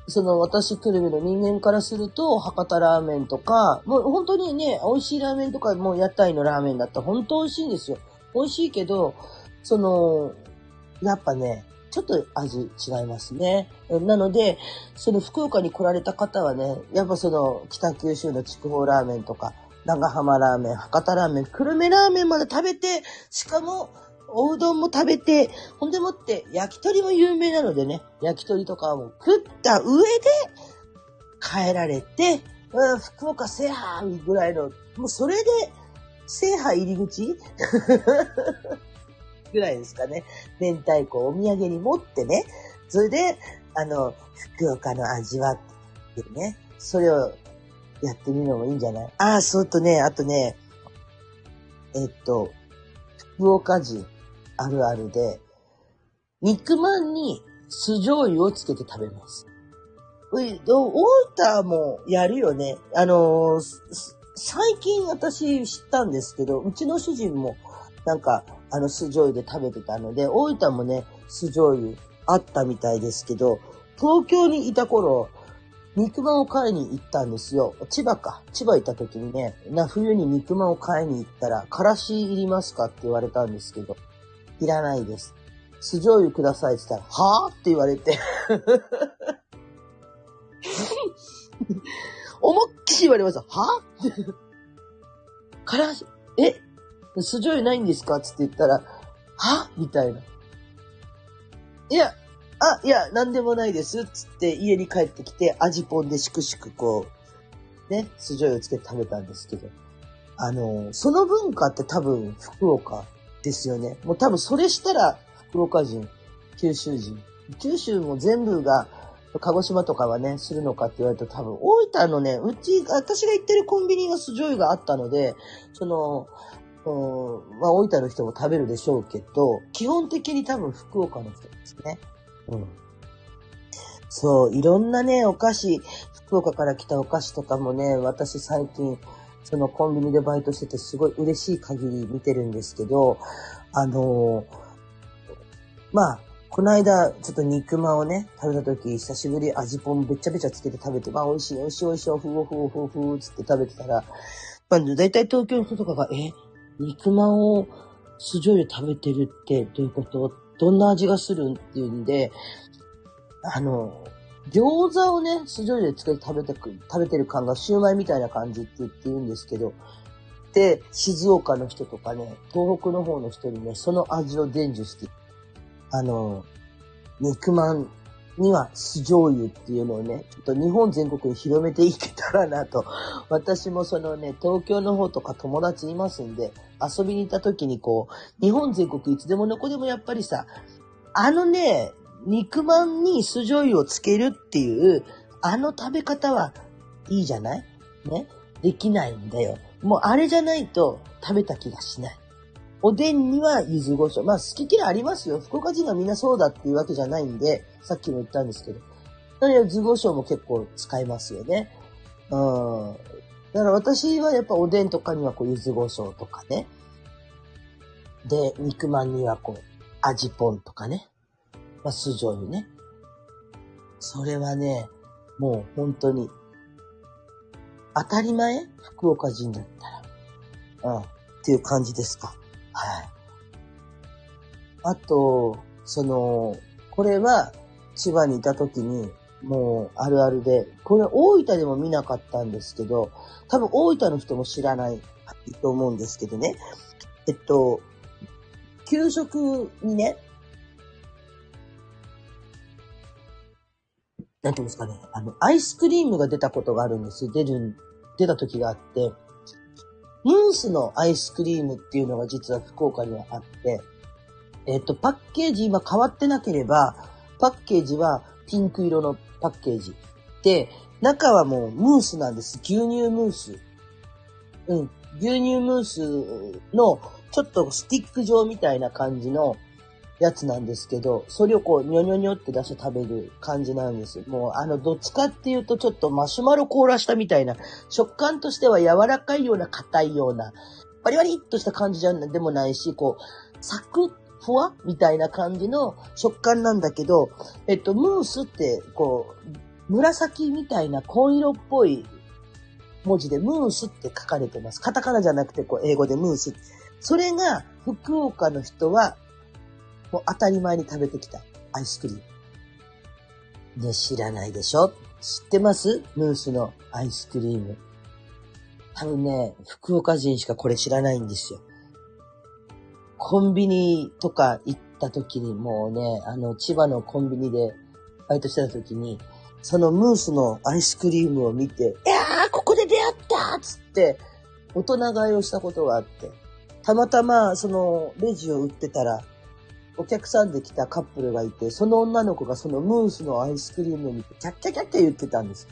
その私、久留米の人間からすると、博多ラーメンとか、もう本当にね、美味しいラーメンとか、もう屋台のラーメンだったら本当美味しいんですよ。美味しいけど、その、やっぱね、ちょっと味違いますね。なので、その福岡に来られた方はね、やっぱその北九州の筑豊ラーメンとか、長浜ラーメン、博多ラーメン、久留米ラーメンまで食べて、しかも、おうどんも食べて、ほんでもって、焼き鳥も有名なのでね、焼き鳥とかも食った上で、帰られて、うん、福岡制覇ぐらいの、もうそれで、制覇入り口？ぐらいですかね。明太子をお土産に持ってね、それで、あの、福岡の味はってね、それをやってみるのもいいんじゃない？ああ、そうとね、あとね、えっと、福岡人。あるあるで、肉まんに酢醤油をつけて食べます。うい大分もやるよね。あの最近私知ったんですけど、うちの主人もなんか、あの酢醤油で食べてたので、大分もね、酢醤油あったみたいですけど、東京にいた頃、肉まんを買いに行ったんですよ。千葉か。千葉行った時にね、な、冬に肉まんを買いに行ったら、からしいりますかって言われたんですけど、いらないです。酢醤油くださいって言ったら、はぁ？って言われて。思いっきり言われました。はぁ？からし、え？酢醤油ないんですか？って言ったら、はみたいな。いや、あ、いや、なんでもないです。つって家に帰ってきて、味ぽんでしくしくこう、ね、酢醤油つけて食べたんですけど。あの、その文化って多分福岡ですよね。もう多分それしたら福岡人、九州人。九州も全部が、鹿児島とかはね、するのかって言われると多分、大分のね、うち、私が行ってるコンビニは酢醤油があったので、その、うん、まあ、大分の人も食べるでしょうけど、基本的に多分福岡の人ですね。うん。そう、いろんなね、お菓子、福岡から来たお菓子とかもね、私最近、そのコンビニでバイトしててすごい嬉しい限り見てるんですけど、あのまあ、この間、ちょっと肉まんをね、食べた時、久しぶり味ぽんべちゃべちゃつけて食べて、まあ、美味しい、美味しい、美味しい、ふおふおふおふおつって食べてたら、まあ、大体東京の人とかが、え、肉まんを酢醤油食べてるってどういうこと？どんな味がする？っていうんで、あの、餃子をね、酢醤油でつけて食べてく、食べてる感がシューマイみたいな感じって言って言うんですけど、で、静岡の人とかね、東北の方の人にね、その味を伝授して、あの、肉まんには酢醤油っていうのをね、ちょっと日本全国に広めていけたらなと。私もそのね、東京の方とか友達いますんで、遊びに行った時にこう、日本全国いつでもどこでもやっぱりさ、あのね、肉まんに酢醤油をつけるっていう、あの食べ方はいいじゃない？ね？できないんだよ。もうあれじゃないと食べた気がしない。おでんには柚子胡椒。まあ好き嫌いありますよ。福岡人がみんなそうだっていうわけじゃないんで、さっきも言ったんですけど。だから柚子胡椒も結構使いますよね。うん。だから私はやっぱおでんとかにはこう柚子胡椒とかね。で、肉まんにはこう、味ぽんとかね。まあ酢醤油ね。それはね、もう本当に、当たり前？福岡人だったら。うん。っていう感じですか。はい。あと、その、これは千葉にいた時に、もうあるあるで、これ大分でも見なかったんですけど、多分大分の人も知らないと思うんですけどね。えっと、給食にね、なんていうんですかね、あの、アイスクリームが出たことがあるんです。出る、出た時があって、ムースのアイスクリームっていうのが実は福岡にはあって、えっと、パッケージ今変わってなければ、パッケージはピンク色のパッケージ。で、中はもうムースなんです。牛乳ムース。うん。牛乳ムースのちょっとスティック状みたいな感じのやつなんですけど、それをこう、ニョニョニョって出して食べる感じなんですよ。もう、あの、どっちかっていうと、ちょっとマシュマロ凍らしたみたいな、食感としては柔らかいような、硬いような、バリバリっとした感じじゃんでもないし、こう、サクッ、ふわみたいな感じの食感なんだけど、えっと、ムースって、こう、紫みたいな紺色っぽい文字でムースって書かれてます。カタカナじゃなくて、こう、英語でムース。それが、福岡の人は、もう当たり前に食べてきたアイスクリーム。ね、知らないでしょ？知ってます？ムースのアイスクリーム。多分ね、福岡人しかこれ知らないんですよ。コンビニとか行った時にもうね、あの、千葉のコンビニでバイトしてた時に、そのムースのアイスクリームを見て、いやー、ここで出会ったっつって、大人買いをしたことがあって、たまたま、その、レジを売ってたら、お客さんで来たカップルがいて、その女の子がそのムースのアイスクリームを見て、キャッキャキャッキャ言ってたんです。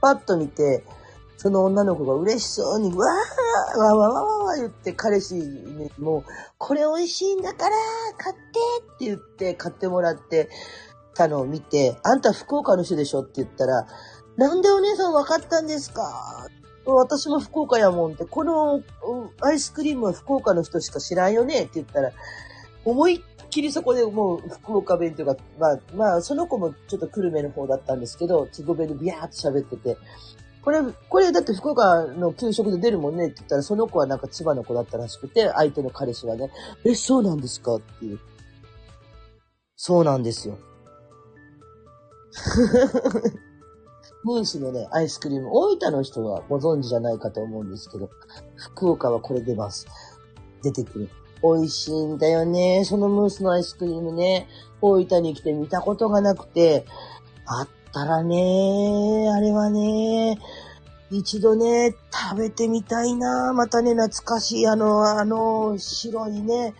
パッと見て、その女の子が嬉しそうに、わー、わーわーわーわー言って、彼氏にもう、これ美味しいんだから、買ってって言って、買ってもらって、たのを見て、あんた福岡の人でしょって言ったら、なんでお姉さん分かったんですか？私も福岡やもんって、このアイスクリームは福岡の人しか知らんよねって言ったら、思いっきりそこでもう福岡弁というか、まあ、まあ、その子もちょっと久留米の方だったんですけど、地語弁でビャーって喋ってて、これ、これだって福岡の給食で出るもんねって言ったら、その子はなんか千葉の子だったらしくて、相手の彼氏はね、え、そうなんですか？っていう。そうなんですよ。ムースのね、アイスクリーム、大分の人はご存知じゃないかと思うんですけど、福岡はこれ出ます。出てくる。美味しいんだよね。そのムースのアイスクリームね。大分に来て見たことがなくて、あったらね、あれはね、一度ね、食べてみたいな。またね、懐かしい、あの、あの、白いね、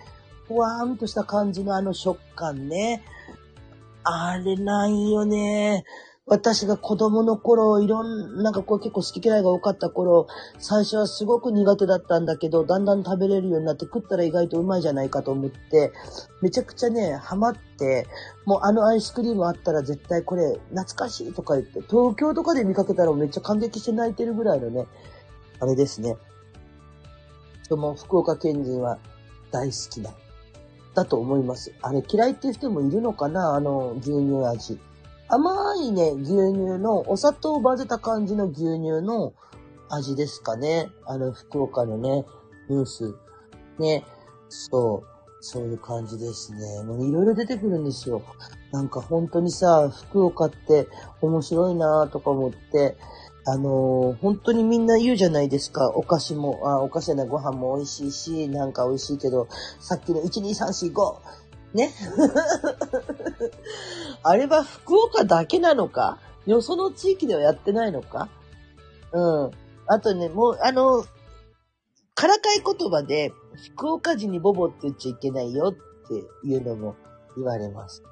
ふわーんとした感じのあの食感ね。あれないよね。私が子供の頃、いろん、なんかこう結構好き嫌いが多かった頃、最初はすごく苦手だったんだけど、だんだん食べれるようになって食ったら意外とうまいじゃないかと思って、めちゃくちゃね、ハマって、もうあのアイスクリームあったら絶対これ懐かしいとか言って、東京とかで見かけたらめっちゃ感激して泣いてるぐらいのね、あれですね。でも福岡県人は大好きな、だと思います。あれ嫌いっていう人もいるのかなあの牛乳味。甘いね、牛乳の、お砂糖を混ぜた感じの牛乳の味ですかね。あの、福岡のね、ムース。ね。そう。そういう感じですね。もういろいろ出てくるんですよ。なんか本当にさ、福岡って面白いなとか思って、あのー、本当にみんな言うじゃないですか。お菓子も、あ、お菓子やなご飯も美味しいし、なんか美味しいけど、さっきの1、2、3、4、5、ね。あれは福岡だけなのか？よその地域ではやってないのか？うん。あとね、もう、あの、からかい言葉で、福岡人にボボって言っちゃいけないよっていうのも言われます。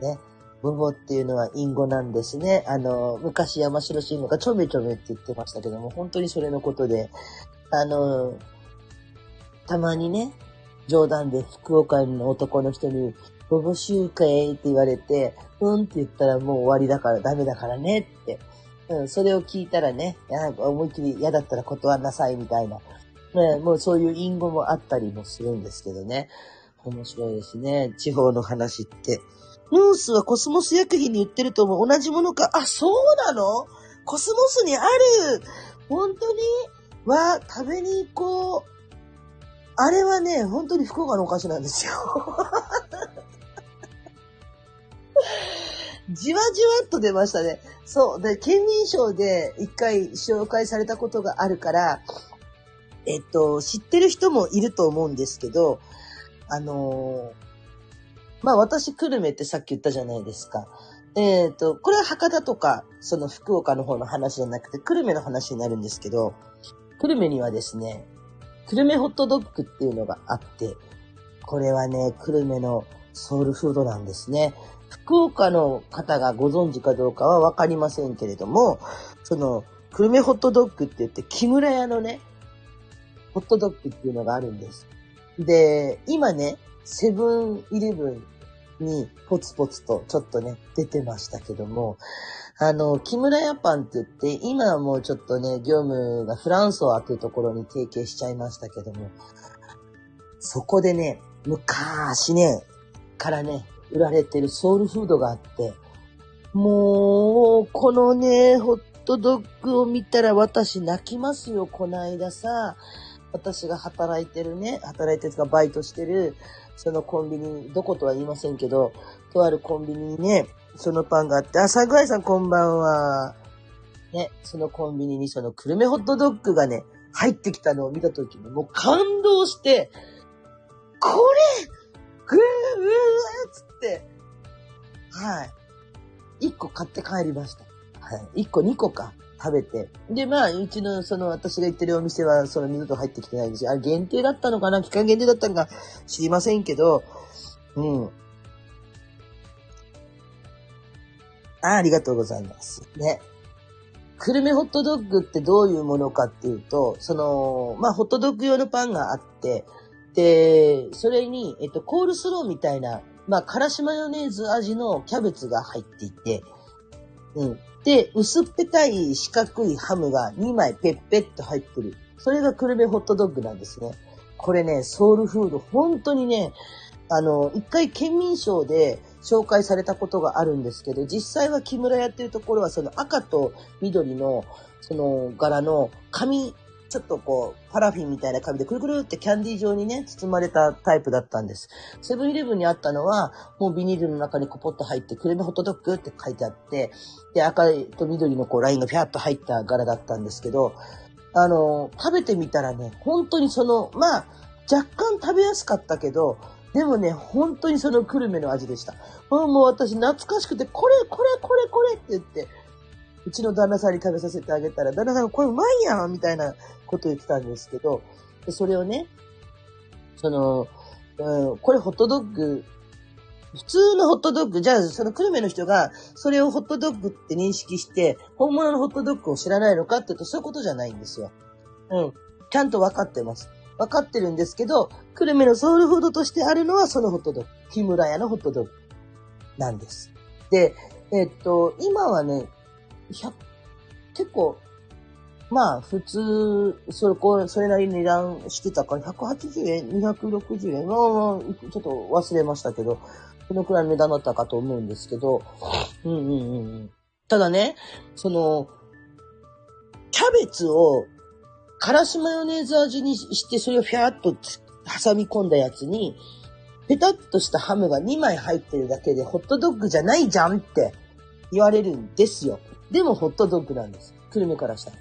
ね。ボボっていうのは隠語なんですね。あの、昔山城慎吾がちょめちょめって言ってましたけども、本当にそれのことで、あの、たまにね、冗談で福岡の男の人に、ボボ集会って言われて、うんって言ったらもう終わりだからダメだからねって。うん、それを聞いたらね、思いっきり嫌だったら断んなさいみたいな。ね、もうそういう隠語もあったりもするんですけどね。面白いですね。地方の話って。ムースはコスモス薬品に売ってると思う。同じものか。あ、そうなの？コスモスにある本当に？わ、食べに行こう。あれはね、本当に福岡のお菓子なんですよ。じわじわっと出ましたね。そう。で、県民賞で一回紹介されたことがあるから、えっと、知ってる人もいると思うんですけど、あのー、まあ私、久留米ってさっき言ったじゃないですか。えっ、と、これは博多とか、その福岡の方の話じゃなくて、久留米の話になるんですけど、久留米にはですね、久留米ホットドッグっていうのがあって、これはね、久留米のソウルフードなんですね。福岡の方がご存知かどうかはわかりませんけれども、その、久留米ホットドッグって言って、木村屋のね、ホットドッグっていうのがあるんです。で、今ね、セブンイレブンにポツポツとちょっとね、出てましたけども、あの、木村屋パンって言って、今はもうちょっとね、業務がフランソワというところに提携しちゃいましたけども、そこでね、昔ね、からね、売られてるソウルフードがあって、もう、このね、ホットドッグを見たら私泣きますよ、こないださ。私が働いてるね、働いてるかバイトしてる、そのコンビニ、どことは言いませんけど、とあるコンビニにね、そのパンがあって、あ、桜井さんこんばんは。ね、そのコンビニにその久留米ホットドッグがね、入ってきたのを見たときにもう感動して、これぐーーつって、はい。一個買って帰りました。はい。一個二個か。食べて。で、まあ、うちの、その、私が行ってるお店は、その二度と入ってきてないんですよ。あ、限定だったのかな？期間限定だったのか知りませんけど、うん。あありがとうございます。ね。久留米ホットドッグってどういうものかっていうと、その、まあ、ホットドッグ用のパンがあって、で、それに、えっと、コールスローみたいなまあ、からしマヨネーズ味のキャベツが入っていて、うん。で、薄っぺたい四角いハムが2枚ペッペッと入ってる。それがクルメホットドッグなんですね。これね、ソウルフード、本当にね、あの、一回県民賞で紹介されたことがあるんですけど、実際は木村屋っていうところはその赤と緑のその柄の紙、ちょっとこう、パラフィンみたいな紙でくるくるってキャンディー状にね、包まれたタイプだったんです。セブンイレブンにあったのは、もうビニールの中にコポッと入って、クレームホットドッグって書いてあって、で、赤と緑のこうラインがピャッと入った柄だったんですけど、あの、食べてみたらね、本当にその、まあ、若干食べやすかったけど、でもね、本当にその久留米の味でした。もう私懐かしくて、これ、これ、これ、これって言って、うちの旦那さんに食べさせてあげたら、旦那さんがこれうまいやんみたいなこと言ってたんですけど、でそれをね、その、うん、これホットドッグ、普通のホットドッグ、じゃあその久留米の人がそれをホットドッグって認識して、本物のホットドッグを知らないのかって言うとそういうことじゃないんですよ。うん。ちゃんと分かってます。分かってるんですけど、久留米のソウルフードとしてあるのはそのホットドッグ。木村屋のホットドッグなんです。で、えっと、今はね、結構、まあ、普通、それ、これ、それなりに値段してたから、180円、260円、まあ、ちょっと忘れましたけど、このくらいの値段だったかと思うんですけど、うんうんうん。ただね、その、キャベツを、からしマヨネーズ味にして、それをフィャーっと挟み込んだやつに、ペタッとしたハムが2枚入ってるだけで、ホットドッグじゃないじゃんって言われるんですよ。でもホットドッグなんです。久留米からしたら。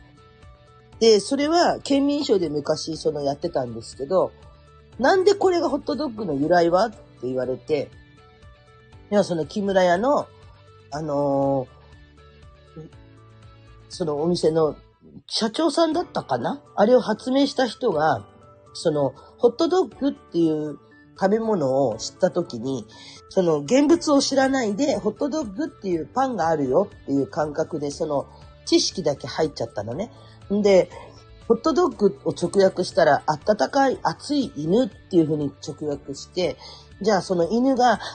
で、それは県民賞で昔そのやってたんですけど、なんでこれがホットドッグの由来はって言われて、いや、その木村屋の、あのー、そのお店の社長さんだったかな？あれを発明した人が、その、ホットドッグっていう食べ物を知った時に、その現物を知らないで、ホットドッグっていうパンがあるよっていう感覚で、その知識だけ入っちゃったのね。んで、ホットドッグを直訳したら、温かい熱い犬っていう風に直訳して、じゃあその犬が、はっはっはっ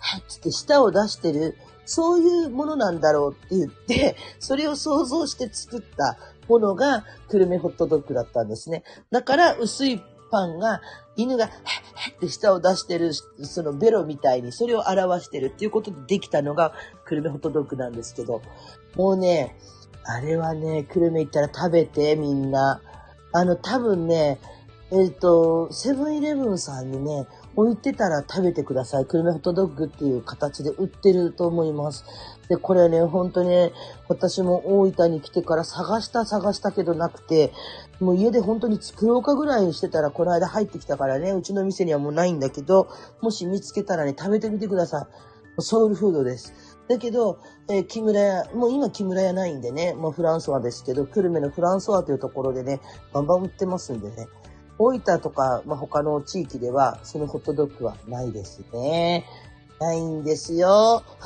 はっつって舌を出してる、そういうものなんだろうって言って、それを想像して作ったものが、クルメホットドッグだったんですね。だから薄いパンが、犬が、へっへって舌を出してる、そのベロみたいに、それを表してるっていうことでできたのが、クルメホットドッグなんですけど、もうね、あれはね、クルメ行ったら食べて、みんな。あの、多分ね、えっ、ー、と、セブンイレブンさんにね、置いてたら食べてください。クルメホットドッグっていう形で売ってると思います。で、これね、本当にね、私も大分に来てから探した探したけどなくて、もう家で本当に作ろうかぐらいにしてたら、この間入ってきたからね、うちの店にはもうないんだけど、もし見つけたらね、食べてみてください。ソウルフードです。だけど、えー、木村屋、もう今木村屋ないんでね、もうフランソワですけど、久留米のフランソワというところでね、バンバン売ってますんでね。大分とか、まあ、他の地域では、そのホットドッグはないですね。ないんですよ。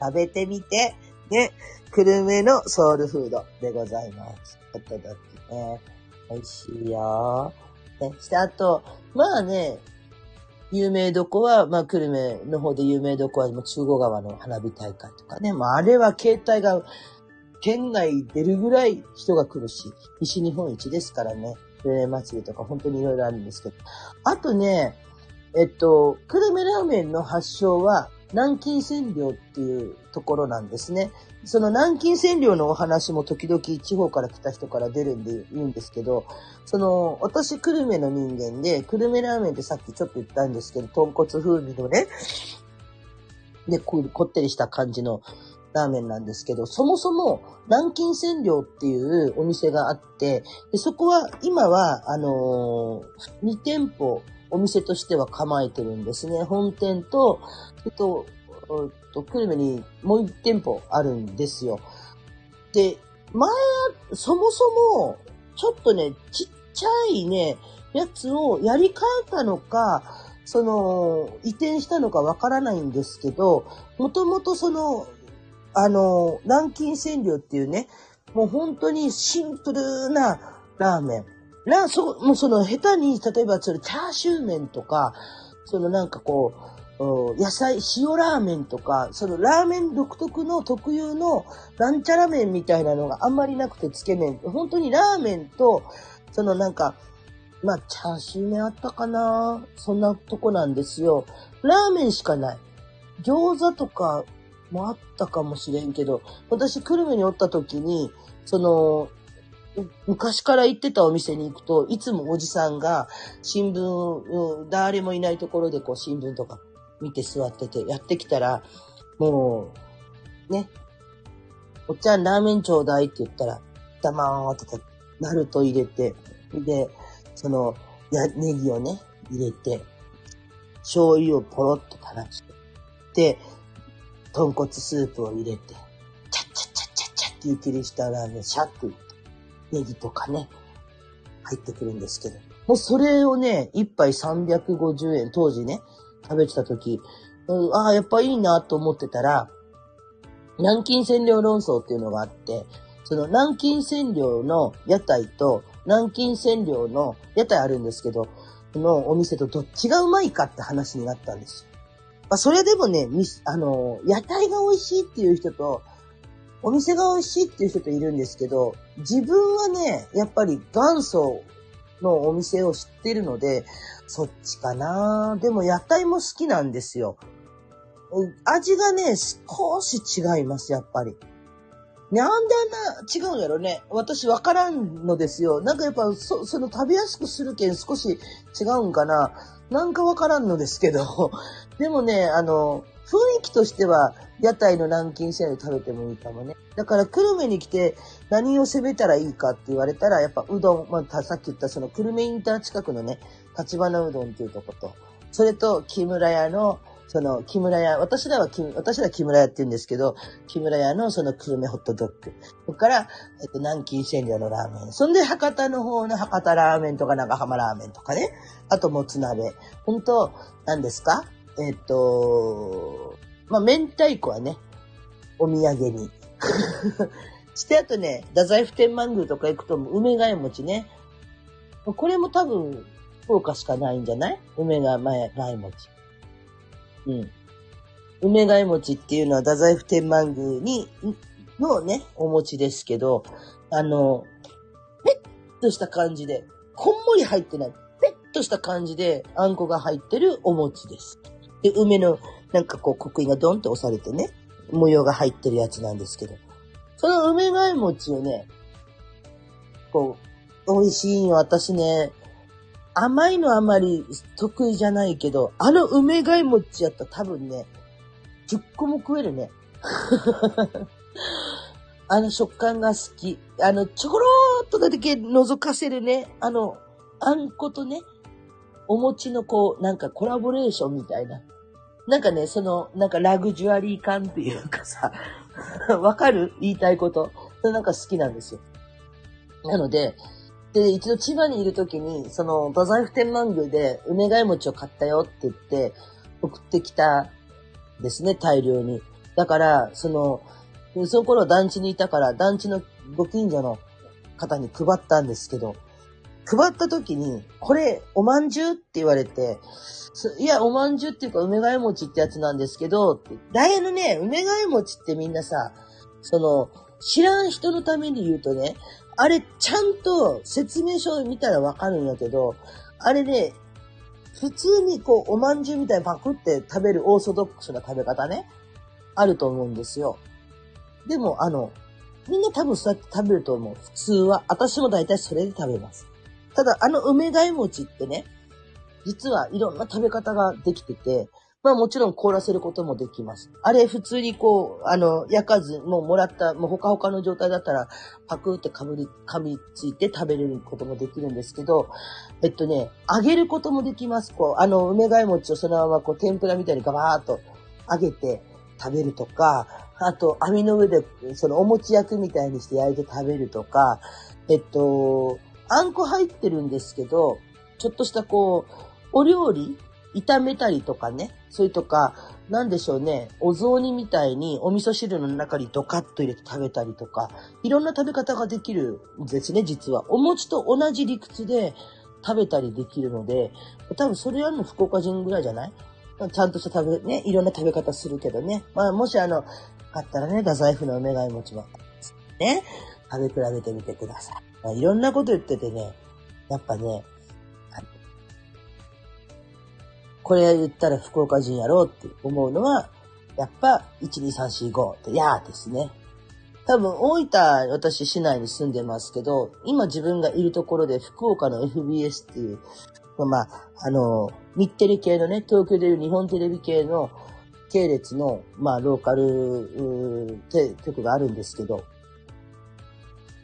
食べてみて。ね。久留米のソウルフードでございます。ホットドッグね。美味しいよ。ね。して、あと、まあね、有名どこは、まあ、久留米の方で有名どこは、中国川の花火大会とかね。まあ、あれは携帯が、県外出るぐらい人が来るし、西日本一ですからね。久留米祭りとか本当にいろいろあるんですけど。あとね、えっと、久留米ラーメンの発祥は、南京千両っていうところなんですね。その南京千両のお話も時々地方から来た人から出るんで言うんですけど、その、私、久留米の人間で、久留米ラーメンってさっきちょっと言ったんですけど、豚骨風味のね、で、こってりした感じのラーメンなんですけど、そもそも南京千両っていうお店があって、でそこは、今は、あのー、2店舗、お店としては構えてるんですね。本店と、えっと、えっと、久留米にもう一店舗あるんですよ。で、前、そもそも、ちょっとね、ちっちゃいね、やつをやり替えたのか、その、移転したのかわからないんですけど、もともとその、あの、南京千両っていうね、もう本当にシンプルなラーメン。な、そ、もうその下手に、例えばそれチャーシュー麺とか、そのなんかこう、野菜、塩ラーメンとか、そのラーメン独特の特有のなんちゃら麺みたいなのがあんまりなくてつけ麺。本当にラーメンと、そのなんか、まあ、チャーシュー麺あったかな？そんなとこなんですよ。ラーメンしかない。餃子とかもあったかもしれんけど、私、久留米におった時に、その、昔から行ってたお店に行くと、いつもおじさんが新聞を、誰もいないところでこう新聞とか見て座ってて、やってきたら、もう、ね、おっちゃんラーメンちょうだいって言ったら、黙ーとか、ナルト入れて、で、その、ネギをね、入れて、醤油をポロッと垂らして、で、豚骨スープを入れて、チャッチャッチャッチャッチャッって湯切りしたラーメン、シャッとネギとかね、入ってくるんですけど。もうそれをね、一杯350円、当時ね、食べてた時、うん、ああ、やっぱいいなと思ってたら、南京占領論争っていうのがあって、その南京占領の屋台と南京占領の屋台あるんですけど、そのお店とどっちがうまいかって話になったんですよ。まあ、それでもね、あの、屋台が美味しいっていう人と、お店が美味しいっていう人といるんですけど、自分はね、やっぱり元祖のお店を知ってるので、そっちかなでも屋台も好きなんですよ。味がね、少し違います、やっぱり。なんであんな違うんやろね。私わからんのですよ。なんかやっぱそ、その食べやすくするけん少し違うんかな。なんかわからんのですけど。でもね、あの、雰囲気としては、屋台の南京線で食べてもいいかもね。だから、久留米に来て何を攻めたらいいかって言われたら、やっぱうどん、まあ、さっき言ったその久留米インター近くのね、立花うどんっていうとこと、それと木村屋の、その木村屋、私らは木、私ら木村屋って言うんですけど、木村屋のその久留米ホットドッグ。そこから、えっと、南京線寮のラーメン。そんで博多の方の博多ラーメンとか長浜ラーメンとかね。あともつ鍋。本当何ですか？えっ、と、まあ、明太子はね、お土産に。して、あとね、太宰府天満宮とか行くと、梅ヶ谷餅ね。これも多分、福岡しかないんじゃない？梅ヶ谷餅。うん。梅ヶ谷餅っていうのは太宰府天満宮に、のね、お餅ですけど、あの、ペッとした感じで、こんもり入ってない。ペッとした感じで、あんこが入ってるお餅です。で、梅の、なんかこう、刻印がドンって押されてね、模様が入ってるやつなんですけど、その梅貝餅をね、こう、美味しいよ。私ね、甘いのあまり得意じゃないけど、あの梅貝餅やったら多分ね、10個も食えるね。あの食感が好き。あの、ちょろーっとだけ覗かせるね。あの、あんことね、お餅のこう、なんかコラボレーションみたいな。なんかね、その、なんかラグジュアリー感っていうかさ、わかる？言いたいこと。なんか好きなんですよ。なので、で、一度千葉にいるときに、その、太宰府天満宮で梅貝餅を買ったよって言って、送ってきたですね、大量に。だから、その、その頃団地にいたから、団地のご近所の方に配ったんですけど、配った時に、これ、おまんじゅうって言われて、いや、おまんじゅうっていうか、梅替え餅ってやつなんですけど、ダイヤのね、梅替え餅ってみんなさ、その、知らん人のために言うとね、あれ、ちゃんと説明書を見たらわかるんやけど、あれね、普通にこう、おまんじゅうみたいにパクって食べるオーソドックスな食べ方ね、あると思うんですよ。でも、あの、みんな多分そうやって食べると思う。普通は。私も大体それで食べます。ただ、あの梅貝餅ってね、実はいろんな食べ方ができてて、まあもちろん凍らせることもできます。あれ普通にこう、あの、焼かず、もうもらった、もうほかほかの状態だったら、パクってかぶり、噛みついて食べれることもできるんですけど、えっとね、揚げることもできます。こう、あの、梅貝餅をそのままこう、天ぷらみたいにガバーっと揚げて食べるとか、あと、網の上で、そのお餅焼くみたいにして焼いて食べるとか、えっと、あんこ入ってるんですけど、ちょっとしたこう、お料理炒めたりとかね、それとか、なんでしょうね、お雑煮みたいにお味噌汁の中にドカッと入れて食べたりとか、いろんな食べ方ができるんですね、実は。お餅と同じ理屈で食べたりできるので、多分それやるの福岡人ぐらいじゃない？ちゃんとした食べ、ね、いろんな食べ方するけどね。まあ、もしあの、あったらね、太宰府のお願い餅も、ね、食べ比べてみてください。まあ、いろんなこと言っててね、やっぱね、これ言ったら福岡人やろうって思うのは、やっぱ、12345って、やーですね。多分、大分、私市内に住んでますけど、今自分がいるところで福岡の FBS っていう、まあ、あの、日テレ系のね、東京でいう日本テレビ系の系列の、まあ、ローカル、局があるんですけど、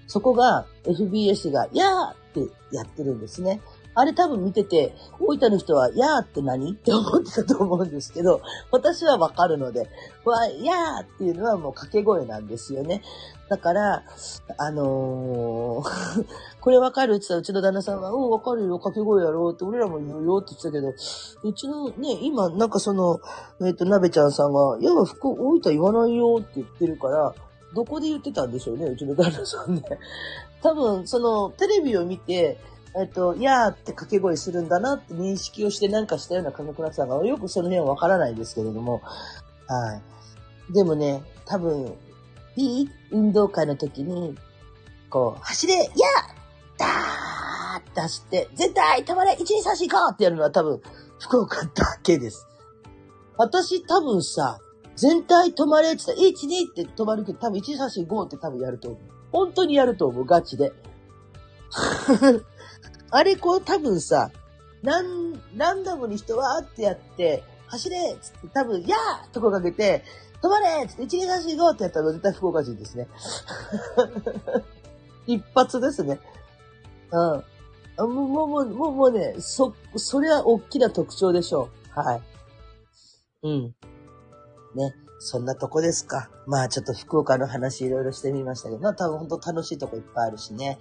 そこが FBS が、やーってやってるんですね。あれ多分見てて、大分の人は、やーって何？って思ってたと思うんですけど、私はわかるので、わ、やーっていうのはもう掛け声なんですよね。だから、あのー これわかるって言ったらうちの旦那さんは、うん、わかるよ、掛け声やろうって、俺らも言うよって言ってたけど、うちのね、今、なんかその、えっ、ー、と、なべちゃんさんが、いや、福、大分言わないよって言ってるから、どこで言ってたんでしょうね、うちの旦那さんね。多分、その、テレビを見て、えっと、やーって掛け声するんだなって認識をしてなんかしたような感覚なさんが、よくその辺はわからないですけれども、はい。でもね、多分、いい運動会の時に、こう、走れやーダーって走って、絶対止まれ !1、2、3、4、5! ってやるのは多分、福岡だけです。私多分さ、全体止まれって言ったら、1、2って止まるけど、多分1、2、3、4、5って多分やると思う。本当にやると思う、ガチで。あれこう多分さ、ラン、ランダムに人はってやって、走れつって多分、やーと声かけて、止まれつって、1、2、3、4、5ってやったら絶対福岡人ですね。一発ですね。うん。もう、もう、もう、もうね、そ、それは大きな特徴でしょう。はい。うん。ね。そんなとこですか。まあちょっと福岡の話いろいろしてみましたけど、まあ多分本当楽しいとこいっぱいあるしね。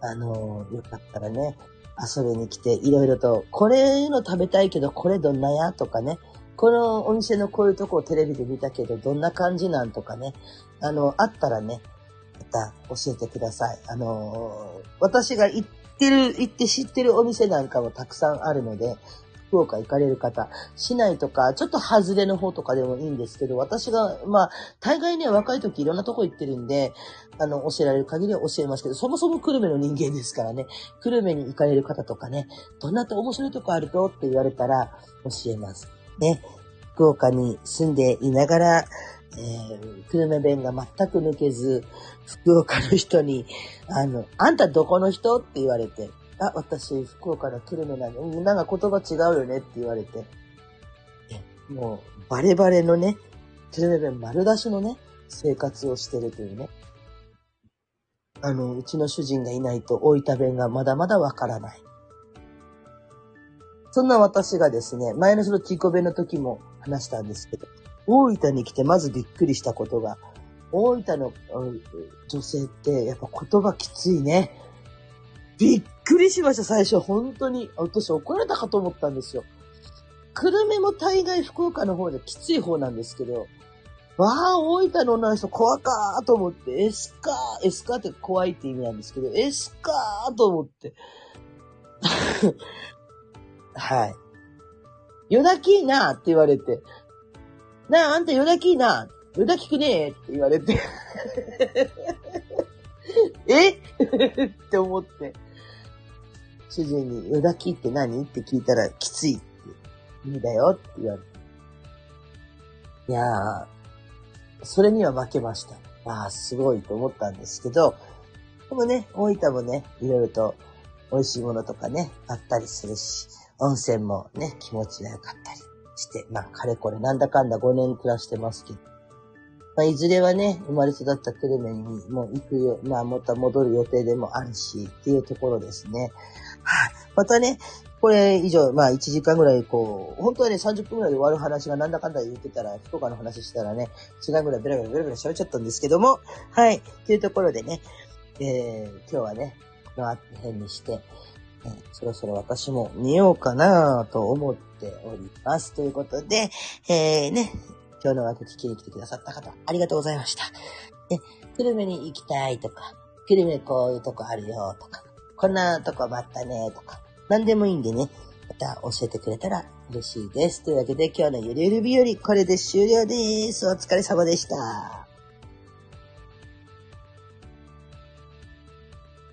あの、よかったらね、遊びに来て、いろいろと、これの食べたいけど、これどんなやとかね、このお店のこういうとこをテレビで見たけど、どんな感じなんとかね、あの、あったらね、また教えてください。あの、私が行ってる、行って知ってるお店なんかもたくさんあるので、福岡行かれる方、市内とか、ちょっと外れの方とかでもいいんですけど、私が、まあ、大概ね、若い時いろんなとこ行ってるんで、あの、教えられる限りは教えますけど、そもそも久留米の人間ですからね、久留米に行かれる方とかね、どんなと面白いとこあるとって言われたら教えます。ね、福岡に住んでいながら、えー、久留米弁が全く抜けず、福岡の人に、あの、あんたどこの人？って言われて、あ、私、福岡の久留米なの。なんか言葉違うよねって言われて。もう、バレバレのね、久留米弁丸出しのね、生活をしてるというね。あの、うちの主人がいないと大分弁がまだまだわからない。そんな私がですね、前のそのチーコ弁の時も話したんですけど、大分に来てまずびっくりしたことが、大分の女性ってやっぱ言葉きついね。びっくりしました、最初。本当に。私怒られたかと思ったんですよ。久留米も大概福岡の方できつい方なんですけど、わあ、大分の女の人怖かーと思って、エスカー、エスカーって怖いって意味なんですけど、エスカーと思って。はい。夜泣きーなーって言われて、なあ、あんた夜泣きーなー夜泣きくねえって言われて え？って思って。主人に、よだきって何？って聞いたら、きついって意味だよって言われて。いやー、それには負けました。ああ、すごいと思ったんですけど、でもね、大分もね、いろいろと美味しいものとかね、あったりするし、温泉もね、気持ちが良かったりして、まあ、かれこれなんだかんだ5年暮らしてますけど、まあ、いずれはね、生まれ育った久留米にもう行くよ、まあ、また戻る予定でもあるし、っていうところですね。はい、またね、これ以上、まあ1時間ぐらいこう、本当はね30分ぐらいで終わる話がなんだかんだ言ってたら、福岡の話したらね、時間ぐらいベラベラベラベラ喋っちゃったんですけども、はい、というところでね、えー、今日はね、この辺にして、えそろそろ私も寝ようかなと思っております。ということで、えー、ね、今日の枠聞きに来てくださった方、ありがとうございました。ね、久留米に行きたいとか、久留米こういうとこあるよとか、こんなとこもあったねとか、何でもいいんでね、また教えてくれたら嬉しいです。というわけで今日のゆるゆる日和、これで終了です。お疲れ様でした。